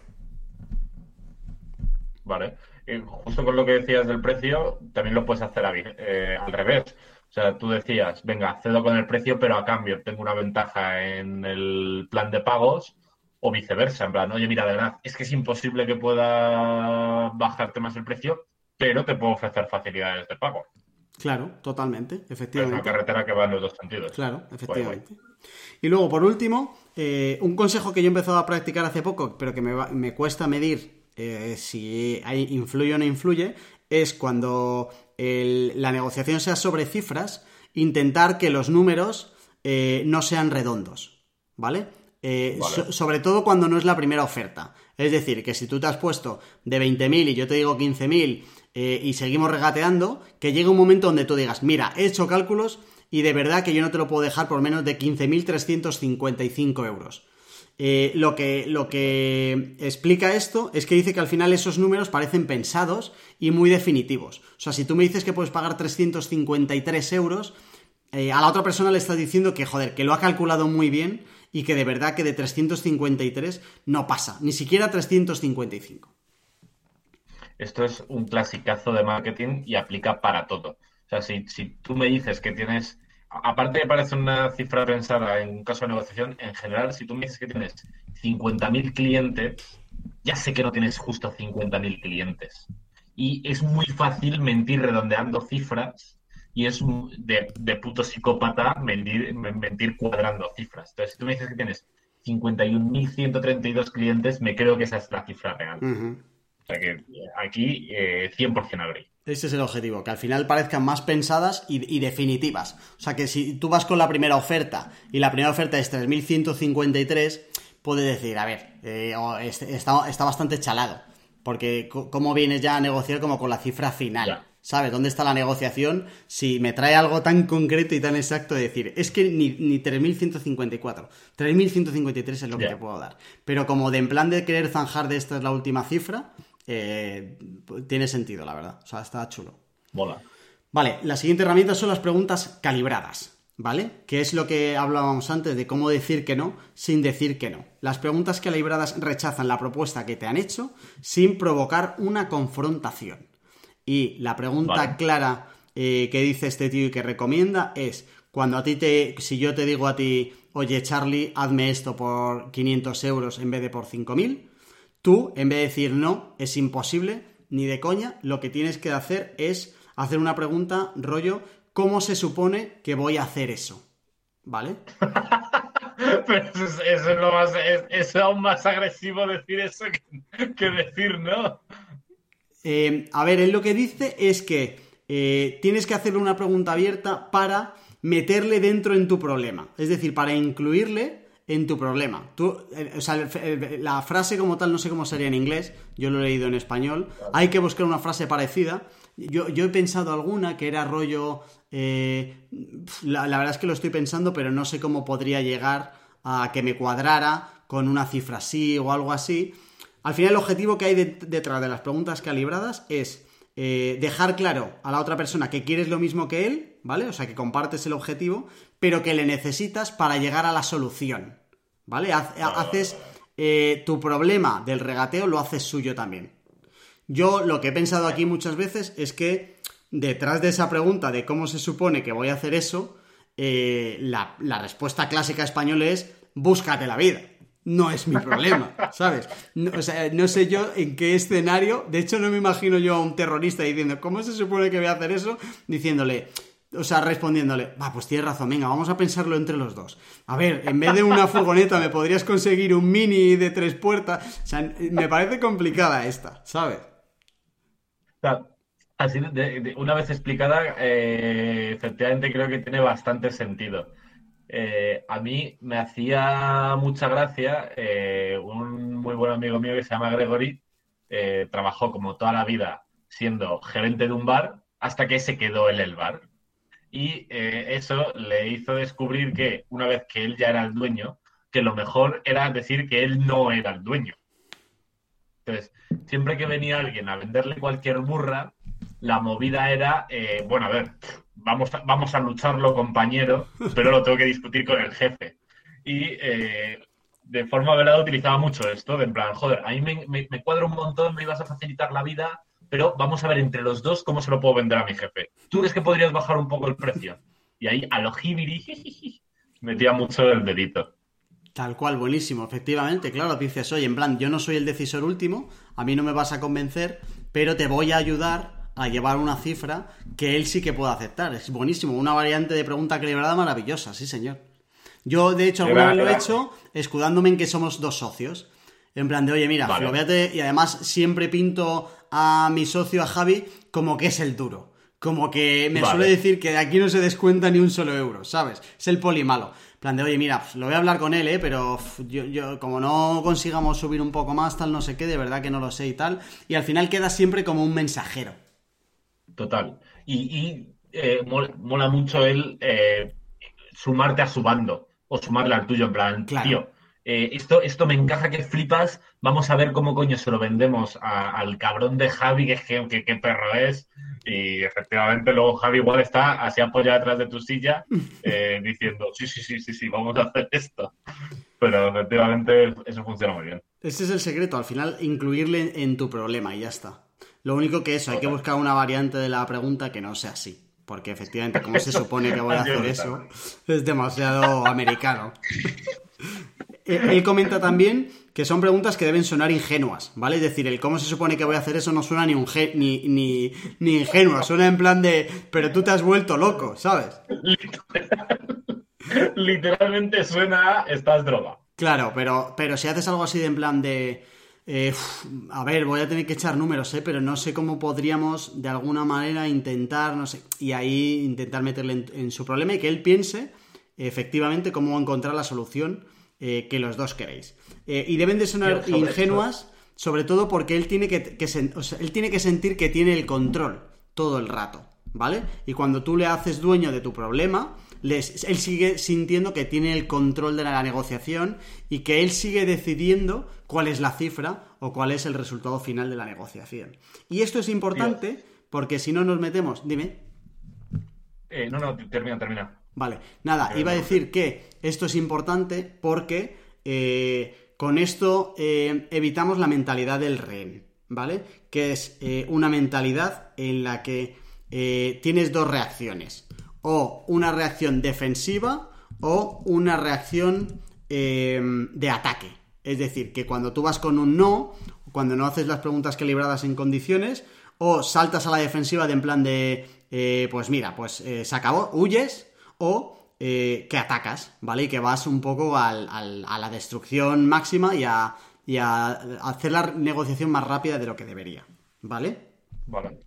Vale. Y justo con lo que decías del precio, también lo puedes hacer eh, al revés. O sea, tú decías, venga, cedo con el precio, pero a cambio tengo una ventaja en el plan de pagos o viceversa. En plan, oye, mira, de verdad, es que es imposible que pueda bajarte más el precio, pero te puedo ofrecer facilidades de pago. Claro, totalmente, efectivamente. Es una carretera que va en los dos sentidos. Claro, efectivamente. Y luego, por último, eh, un consejo que yo he empezado a practicar hace poco, pero que me, cuesta medir eh, si hay, influye o no influye, es cuando la negociación sea sobre cifras, intentar que los números eh, no sean redondos, ¿vale? Sobre todo cuando no es la primera oferta. Es decir, que si tú te has puesto de 20.000 y yo te digo 15.000 y seguimos regateando, que llegue un momento donde tú digas, mira, he hecho cálculos y de verdad que yo no te lo puedo dejar por menos de 15.355 euros. Eh, lo, que, lo que explica esto es que dice que al final esos números parecen pensados y muy definitivos. O sea, si tú me dices que puedes pagar 353 euros, eh, a la otra persona le estás diciendo que, joder, que lo ha calculado muy bien y que de verdad que de 353 no pasa, ni siquiera 355. Esto es un clasicazo de marketing y aplica para todo. O sea, si, si tú me dices que tienes, aparte de parece una cifra pensada en un caso de negociación, en general, si tú me dices que tienes 50.000 clientes, ya sé que no tienes justo 50.000 clientes. Y es muy fácil mentir redondeando cifras y es de, de puto psicópata mentir, mentir, cuadrando cifras. Entonces, si tú me dices que tienes 51.132 clientes, me creo que esa es la cifra real. O sea que aquí eh, 100% abrí. Ese es el objetivo, que al final parezcan más pensadas y, definitivas. O sea que si tú vas con la primera oferta y la primera oferta es 3.153, puedes decir, a ver, eh, está, bastante chalado. Porque cómo vienes ya a negociar como con la cifra final. ¿Sabes? ¿Dónde está la negociación? Si me trae algo tan concreto y tan exacto de decir, es que ni, ni 3.154, 3.153 es lo que te puedo dar. Pero como de en plan de querer zanjar de esta es la última cifra, eh, tiene sentido, la verdad. O sea, está chulo. Mola. Vale, la siguiente herramienta son las preguntas calibradas, ¿vale? Que es lo que hablábamos antes de cómo decir que no sin decir que no. Las preguntas calibradas rechazan la propuesta que te han hecho sin provocar una confrontación. Y la pregunta clara eh, que dice este tío y que recomienda es cuando a ti te, si yo te digo a ti, oye Charlie, hazme esto por 500 euros en vez de por 5000, Tú, en vez de decir no, es imposible, ni de coña, lo que tienes que hacer es hacer una pregunta, rollo, ¿cómo se supone que voy a hacer eso? ¿Vale? [laughs] Pero eso es, lo más, es, aún más agresivo decir eso que, decir no. Eh, a ver, él lo que dice es que eh, tienes que hacerle una pregunta abierta para meterle dentro en tu problema. Es decir, para incluirle en tu problema. Tú, eh, o sea, la frase como tal no sé cómo sería en inglés, yo lo he leído en español. Hay que buscar una frase parecida. Yo, he pensado alguna que era rollo... Eh, la, verdad es que lo estoy pensando, pero no sé cómo podría llegar a que me cuadrara con una cifra así o algo así. Al final el objetivo que hay detrás de las preguntas calibradas es eh, dejar claro a la otra persona que quieres lo mismo que él, ¿vale? O sea, que compartes el objetivo, pero que le necesitas para llegar a la solución, ¿vale? Haces eh, tu problema del regateo, lo haces suyo también. Yo lo que he pensado aquí muchas veces es que detrás de esa pregunta de cómo se supone que voy a hacer eso, eh, la, la respuesta clásica española es búscate la vida no es mi problema, ¿sabes? No, o sea, no sé yo en qué escenario, de hecho no me imagino yo a un terrorista diciendo, ¿cómo se supone que voy a hacer eso? Diciéndole, o sea, respondiéndole, va, pues tienes razón, venga, vamos a pensarlo entre los dos. A ver, en vez de una furgoneta me podrías conseguir un mini de tres puertas. O sea, me parece complicada esta, ¿sabes? Así, una vez explicada, eh, efectivamente creo que tiene bastante sentido. Eh, a mí me hacía mucha gracia eh, un muy buen amigo mío que se llama Gregory, eh, trabajó como toda la vida siendo gerente de un bar hasta que se quedó en el bar. Y eso le hizo descubrir que una vez que él ya era el dueño, que lo mejor era decir que él no era el dueño. Entonces, siempre que venía alguien a venderle cualquier burra, la movida era, bueno, a ver, vamos a, vamos a lucharlo, compañero, pero lo tengo que discutir con el jefe. Y eh, de forma velada utilizaba mucho esto, de en plan, joder, a mí me, me, cuadra un montón, me ibas a facilitar la vida, pero vamos a ver entre los dos cómo se lo puedo vender a mi jefe. ¿Tú crees que podrías bajar un poco el precio? Y ahí a lo jibiri metía mucho el dedito. Tal cual, buenísimo, efectivamente, claro, dices, oye, en plan, yo no soy el decisor último, a mí no me vas a convencer, pero te voy a ayudar a llevar una cifra que él sí que pueda aceptar. Es buenísimo, una variante de pregunta equilibrada maravillosa, sí, señor. Yo, de hecho, alguna vez lo he hecho escudándome en que somos dos socios. En plan de, oye, mira, vale. y además siempre pinto a mi socio, a Javi, como que es el duro. Como que me suele decir que de aquí no se descuenta ni un solo euro, ¿sabes? Es el poli malo. En plan de, oye, mira, lo voy a hablar con él, ¿eh? Pero yo, yo, como no consigamos subir un poco más, tal, no sé qué, de verdad que no lo sé y tal. Y al final queda siempre como un mensajero. Total. Y, eh, mola, mucho el eh, sumarte a su bando o sumarle al tuyo, en plan, tío, eh, esto, esto me encaja que flipas, vamos a ver cómo coño se lo vendemos al cabrón de Javi, que, que, perro es. Y efectivamente luego Javi igual está así apoyado detrás de tu silla [laughs] diciendo, sí, sí, sí, sí, sí, vamos a hacer esto. Pero efectivamente eso funciona muy bien. Ese es el secreto, al final incluirle en tu problema y ya está. Lo único que eso, hay que buscar una variante de la pregunta que no sea así. Porque efectivamente, como se supone que voy a hacer eso? Es demasiado americano. Eh, él comenta también que son preguntas que deben sonar ingenuas, ¿vale? Es decir, el cómo se supone que voy a hacer eso no suena ni, un ni, ni, ni ingenuo, suena en plan de, pero tú te has vuelto loco, ¿sabes? [laughs] Literalmente suena a estás droga. Claro, pero, pero si haces algo así de en plan de, eh, a ver, voy a tener que echar números, ¿eh? pero no sé cómo podríamos de alguna manera intentar, no sé, y ahí intentar meterle en, su problema y que él piense efectivamente cómo encontrar la solución eh, que los dos queréis. Eh, y deben de sonar ingenuas, sobre todo porque él tiene que, él tiene que sentir que tiene el control todo el rato, ¿vale? Y cuando tú le haces dueño de tu problema, él sigue sintiendo que tiene el control de la negociación y que él sigue decidiendo cuál es la cifra o cuál es el resultado final de la negociación. Y esto es importante porque si no nos metemos, dime. Eh, no, no, termina, termina. Vale, nada, iba a decir que esto es importante porque eh, con esto eh, evitamos la mentalidad del rehén, ¿vale? Que es una mentalidad en la que tienes dos reacciones o una reacción defensiva o una reacción eh, de ataque. Es decir, que cuando tú vas con un no, cuando no haces las preguntas calibradas en condiciones, o saltas a la defensiva de en plan de, eh, pues mira, pues eh, se acabó, huyes, o que atacas, ¿vale? Y que vas un poco a la destrucción máxima y a, y a hacer la negociación más rápida de lo que debería, ¿vale? Vale.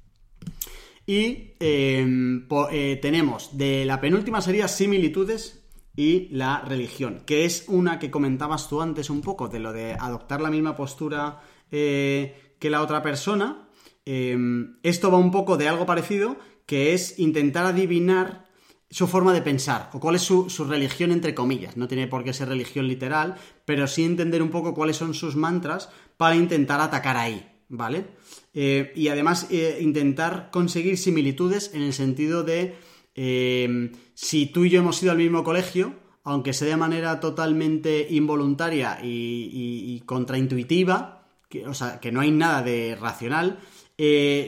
Y em, eh, tenemos de la penúltima sería similitudes y la religión, que es una que comentabas tú antes un poco, de lo de adoptar la misma postura eh, que la otra persona. Em, esto va un poco de algo parecido, que es intentar adivinar su forma de pensar, o cuál es su, su, religión entre comillas. No tiene por qué ser religión literal, pero sí entender un poco cuáles son sus mantras para intentar atacar ahí, ¿vale? Eh, y además eh, intentar conseguir similitudes en el sentido de eh, si tú y yo hemos ido al mismo colegio, aunque sea de manera totalmente involuntaria y, contraintuitiva, que, o sea, que no hay nada de racional,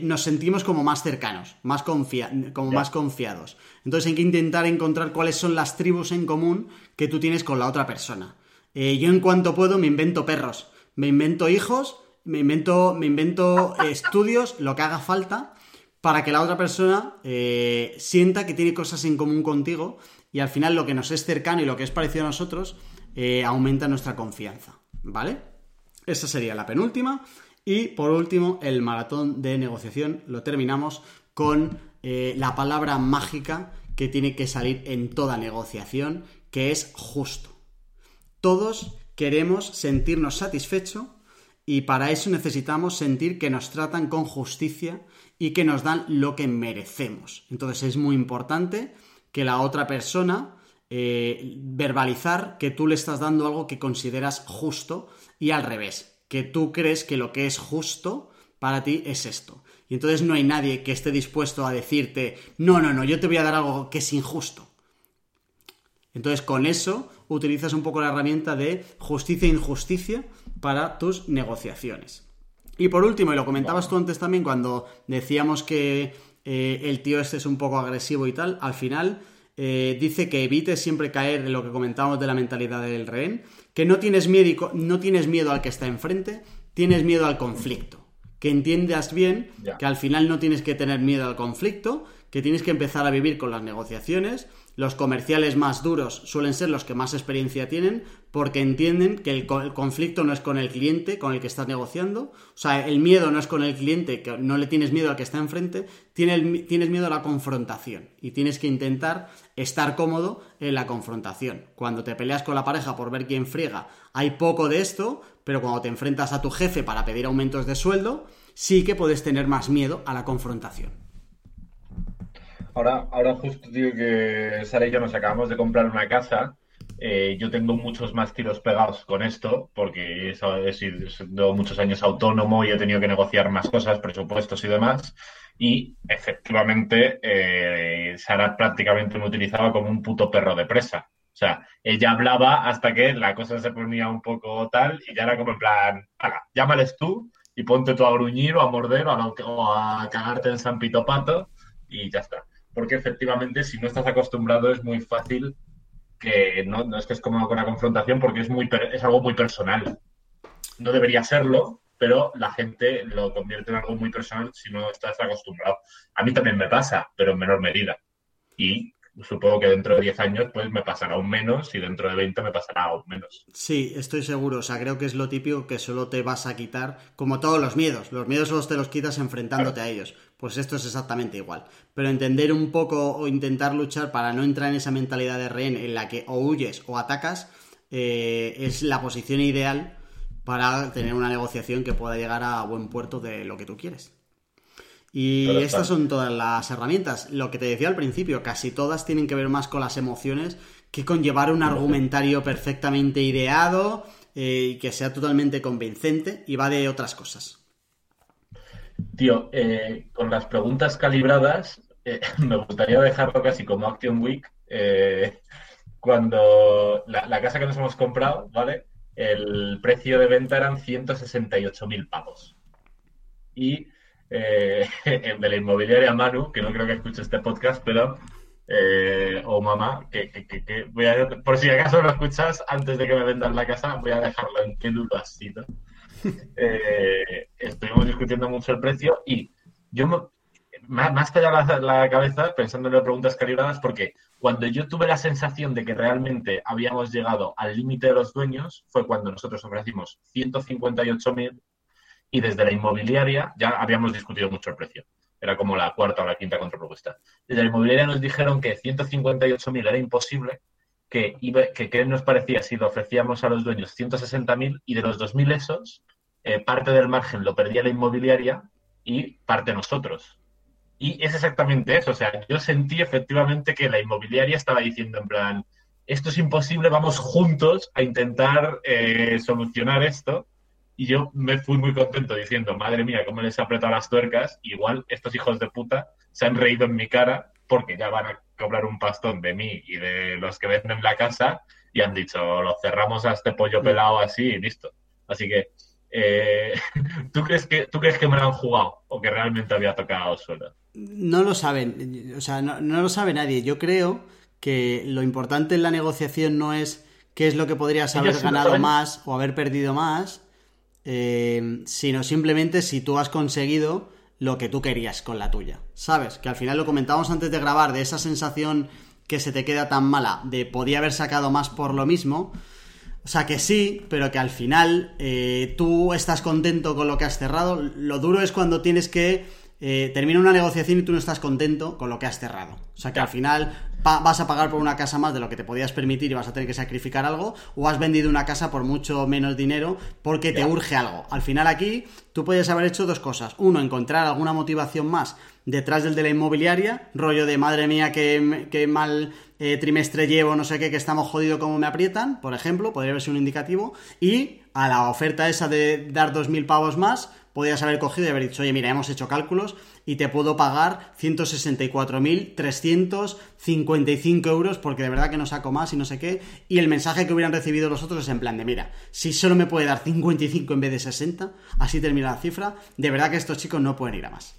nos sentimos como más cercanos, más como más confiados. Entonces hay que intentar encontrar cuáles son las tribus en común que tú tienes con la otra persona. yo en cuanto puedo me invento perros, me invento hijos me invento, me invento [laughs] estudios, lo que haga falta, para que la otra persona eh, sienta que tiene cosas en común contigo y al final lo que nos es cercano y lo que es parecido a nosotros eh, aumenta nuestra confianza, ¿vale? Esa sería la penúltima. Y por último, el maratón de negociación lo terminamos con eh, la palabra mágica que tiene que salir en toda negociación, que es justo. Todos queremos sentirnos satisfechos y para eso necesitamos sentir que nos tratan con justicia y que nos dan lo que merecemos. Entonces es muy importante que la otra persona eh, verbalizar que tú le estás dando algo que consideras justo y al revés, que tú crees que lo que es justo para ti es esto. Y entonces no hay nadie que esté dispuesto a decirte, no, no, no, yo te voy a dar algo que es injusto. Entonces con eso utilizas un poco la herramienta de justicia e injusticia para tus negociaciones. Y por último, y lo comentabas tú antes también cuando decíamos que eh, el tío este es un poco agresivo y tal, al final eh, dice que evites siempre caer en lo que comentábamos de la mentalidad del rehén, que no tienes miedo, no tienes miedo al que está enfrente, tienes miedo al conflicto. Que entiendas bien que al final no tienes que tener miedo al conflicto, que tienes que empezar a vivir con las negociaciones los comerciales más duros suelen ser los que más experiencia tienen porque entienden que el, conflicto no es con el cliente con el que estás negociando, o sea, el miedo no es con el cliente, que no le tienes miedo al que está enfrente, tienes, tienes miedo a la confrontación y tienes que intentar estar cómodo en la confrontación. Cuando te peleas con la pareja por ver quién friega, hay poco de esto, pero cuando te enfrentas a tu jefe para pedir aumentos de sueldo, sí que puedes tener más miedo a la confrontación. Ahora, ahora justo digo que Sara y yo nos acabamos de comprar una casa. Eh, yo tengo muchos más tiros pegados con esto, porque he sido muchos años autónomo y he tenido que negociar más cosas, presupuestos y demás. Y efectivamente, eh, Sara prácticamente me utilizaba como un puto perro de presa. O sea, ella hablaba hasta que la cosa se ponía un poco tal y ya era como en plan, llámales tú y ponte tú a gruñir o a morder o a, o a cagarte en San Pito Pato y ya está porque efectivamente si no estás acostumbrado es muy fácil que no, no es que es como una confrontación porque es, muy, es algo muy personal. No debería serlo, pero la gente lo convierte en algo muy personal si no estás acostumbrado. A mí también me pasa, pero en menor medida. Y supongo que dentro de 10 años pues me pasará aún menos y dentro de 20 me pasará aún menos. Sí, estoy seguro. O sea, creo que es lo típico que solo te vas a quitar, como todos los miedos. Los miedos solo te los quitas enfrentándote a ellos. Pues esto es exactamente igual. Pero entender un poco o intentar luchar para no entrar en esa mentalidad de rehén en la que o huyes o atacas eh, es la posición ideal para tener una negociación que pueda llegar a buen puerto de lo que tú quieres. Y estas son todas las herramientas. Lo que te decía al principio, casi todas tienen que ver más con las emociones que con llevar un argumentario perfectamente ideado eh, y que sea totalmente convincente y va de otras cosas. Tío, eh, con las preguntas calibradas, eh, [laughs] me gustaría dejarlo casi como Action Week. Eh, cuando la, casa que nos hemos comprado, ¿vale? El precio de venta eran 168.000 pavos. Y [laughs] el de la inmobiliaria Manu, que no creo que escuche este podcast, pero o mamá, que, voy a, por si acaso lo escuchas antes de que me vendan la casa, voy a dejarlo en qué duro ha sido. eh, estuvimos discutiendo mucho el precio y yo más, que la, la cabeza pensando en las preguntas calibradas porque cuando yo tuve la sensación de que realmente habíamos llegado al límite de los dueños fue cuando nosotros ofrecimos 158.000 y desde la inmobiliaria ya habíamos discutido mucho el precio. Era como la cuarta o la quinta contrapropuesta. Desde la inmobiliaria nos dijeron que 158.000 era imposible que, que, ¿qué nos parecía si lo ofrecíamos a los dueños 160.000 y de los 2.000 esos, eh, parte del margen lo perdía la inmobiliaria y parte nosotros. Y es exactamente eso. O sea, yo sentí efectivamente que la inmobiliaria estaba diciendo en plan, esto es imposible, vamos juntos a intentar eh, solucionar esto. Y yo me fui muy contento diciendo, madre mía, cómo les he apretado las tuercas. Igual estos hijos de puta se han reído en mi cara porque ya van a cobrar un pastón de mí y de los que venden la casa y han dicho, lo cerramos a este pollo pelado así y listo. Así que, eh, [laughs] ¿tú, crees que, ¿tú crees que me lo han jugado o que realmente había tocado suelo? No lo saben, o sea, no, lo sabe nadie. Yo creo que lo importante en la negociación no es qué es lo que podrías haber ganado más o haber perdido más, eh, sino simplemente si tú has conseguido lo que tú querías con la tuya. ¿Sabes? Que al final lo comentábamos antes de grabar, de esa sensación que se te queda tan mala, de podía haber sacado más por lo mismo. O sea que sí, pero que al final eh, tú estás contento con lo que has cerrado. Lo duro es cuando tienes que eh, termina una negociación y tú no estás contento con lo que has cerrado. O sea que al final vas a pagar por una casa más de lo que te podías permitir y vas a tener que sacrificar algo, o has vendido una casa por mucho menos dinero porque te urge algo. Al final aquí tú puedes haber hecho dos cosas. Uno, encontrar alguna motivación más detrás del de la inmobiliaria, rollo de madre mía, que, mal eh, trimestre llevo, no sé qué, que estamos jodidos como me aprietan, por ejemplo, podría haber sido un indicativo. Y a la oferta esa de dar 2.000 pavos más, podías haber cogido y haber dicho, oye, mira, hemos hecho cálculos y te puedo pagar 164.355 euros porque de verdad que no saco más y no sé qué. Y el mensaje que hubieran recibido los otros es en plan de, mira, si solo me puede dar 55 en vez de 60, así termina la cifra, de verdad que estos chicos no pueden ir a más.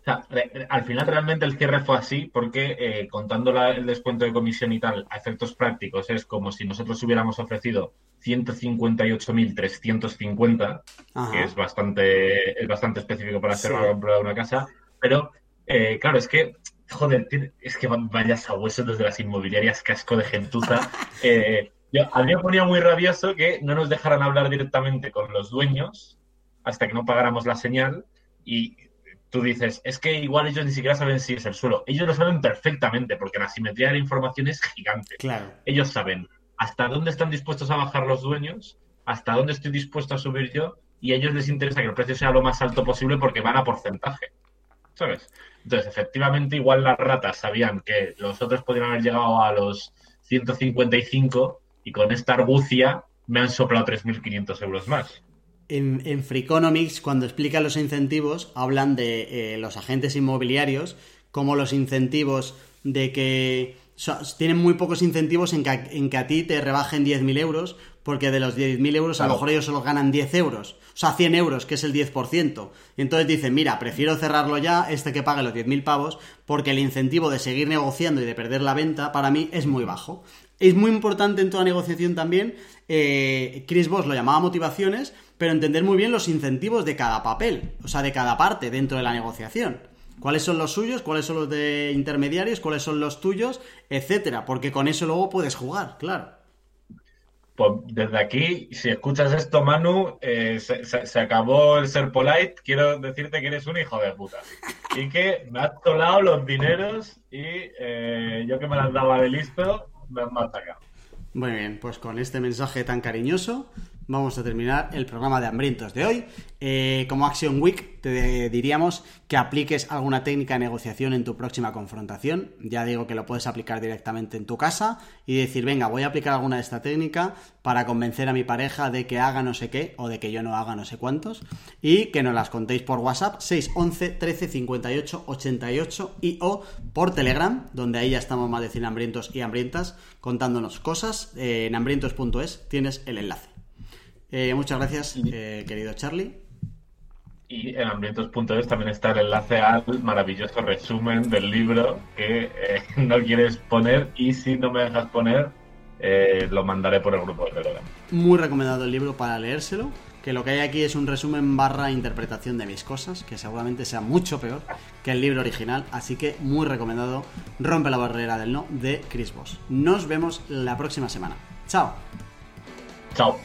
O sea, al final realmente el cierre fue así porque eh, contando el descuento de comisión y tal a efectos prácticos es como si nosotros hubiéramos ofrecido 158.350, que es bastante, es bastante específico para hacer una compra de una casa, pero eh, claro, es que, joder, es que vayas a hueso desde las inmobiliarias, casco de gentuza. [laughs] Eh, a mí me ponía muy rabioso que no nos dejaran hablar directamente con los dueños hasta que no pagáramos la señal y tú dices, es que igual ellos ni siquiera saben si es el suelo. Ellos lo saben perfectamente porque la simetría de la información es gigante. Claro. Ellos saben hasta dónde están dispuestos a bajar los dueños, hasta dónde estoy dispuesto a subir yo y a ellos les interesa que el precio sea lo más alto posible porque van a porcentaje. ¿Sabes? Entonces, efectivamente, igual las ratas sabían que los otros podrían haber llegado a los 155 y con esta argucia me han soplado 3.500 euros más en, en Freakonomics, cuando explican los incentivos, hablan de eh, los agentes inmobiliarios como los incentivos de que tienen muy pocos incentivos en que, en que a ti te rebajen 10.000 euros, porque de los 10.000 euros a lo mejor ellos solo ganan 10 euros, o sea, 100 euros, que es el 10%. Y entonces dicen, mira, prefiero cerrarlo ya, este que pague los 10.000 pavos, porque el incentivo de seguir negociando y de perder la venta para mí es muy bajo. Es muy importante en toda negociación también, eh, Chris Voss lo llamaba motivaciones, pero entender muy bien los incentivos de cada papel, o sea, de cada parte dentro de la negociación. ¿Cuáles son los suyos? ¿Cuáles son los de intermediarios? ¿Cuáles son los tuyos? Etcétera. Porque con eso luego puedes jugar, claro. Pues desde aquí, si escuchas esto, Manu, eh, se, acabó el ser polite. Quiero decirte que eres un hijo de puta. Y que me has colado los dineros y eh, yo que me las daba de listo, me has matacado. Muy bien, pues con este mensaje tan cariñoso vamos a terminar el programa de hambrientos de hoy. Eh, como Action Week te diríamos que apliques alguna técnica de negociación en tu próxima confrontación. Ya digo que lo puedes aplicar directamente en tu casa y decir, venga, voy a aplicar alguna de esta técnica para convencer a mi pareja de que haga no sé qué o de que yo no haga no sé cuántos. Y que nos las contéis por WhatsApp 611 13 58 88 y o por Telegram, donde ahí ya estamos más de 100 hambrientos y hambrientas contándonos cosas. Eh, en hambrientos.es tienes el enlace. Eh, muchas gracias, eh, querido Charlie. Y en hambrientos.es también está el enlace al maravilloso resumen del libro que eh, [laughs] no quieres poner y si no me dejas poner, lo mandaré por el grupo de Telegram. Muy recomendado el libro para leérselo, que lo que hay aquí es un resumen barra interpretación de mis cosas, que seguramente sea mucho peor que el libro original, así que muy recomendado Rompe la barrera del no de Chris Voss. Nos vemos la próxima semana. Chao. Chao.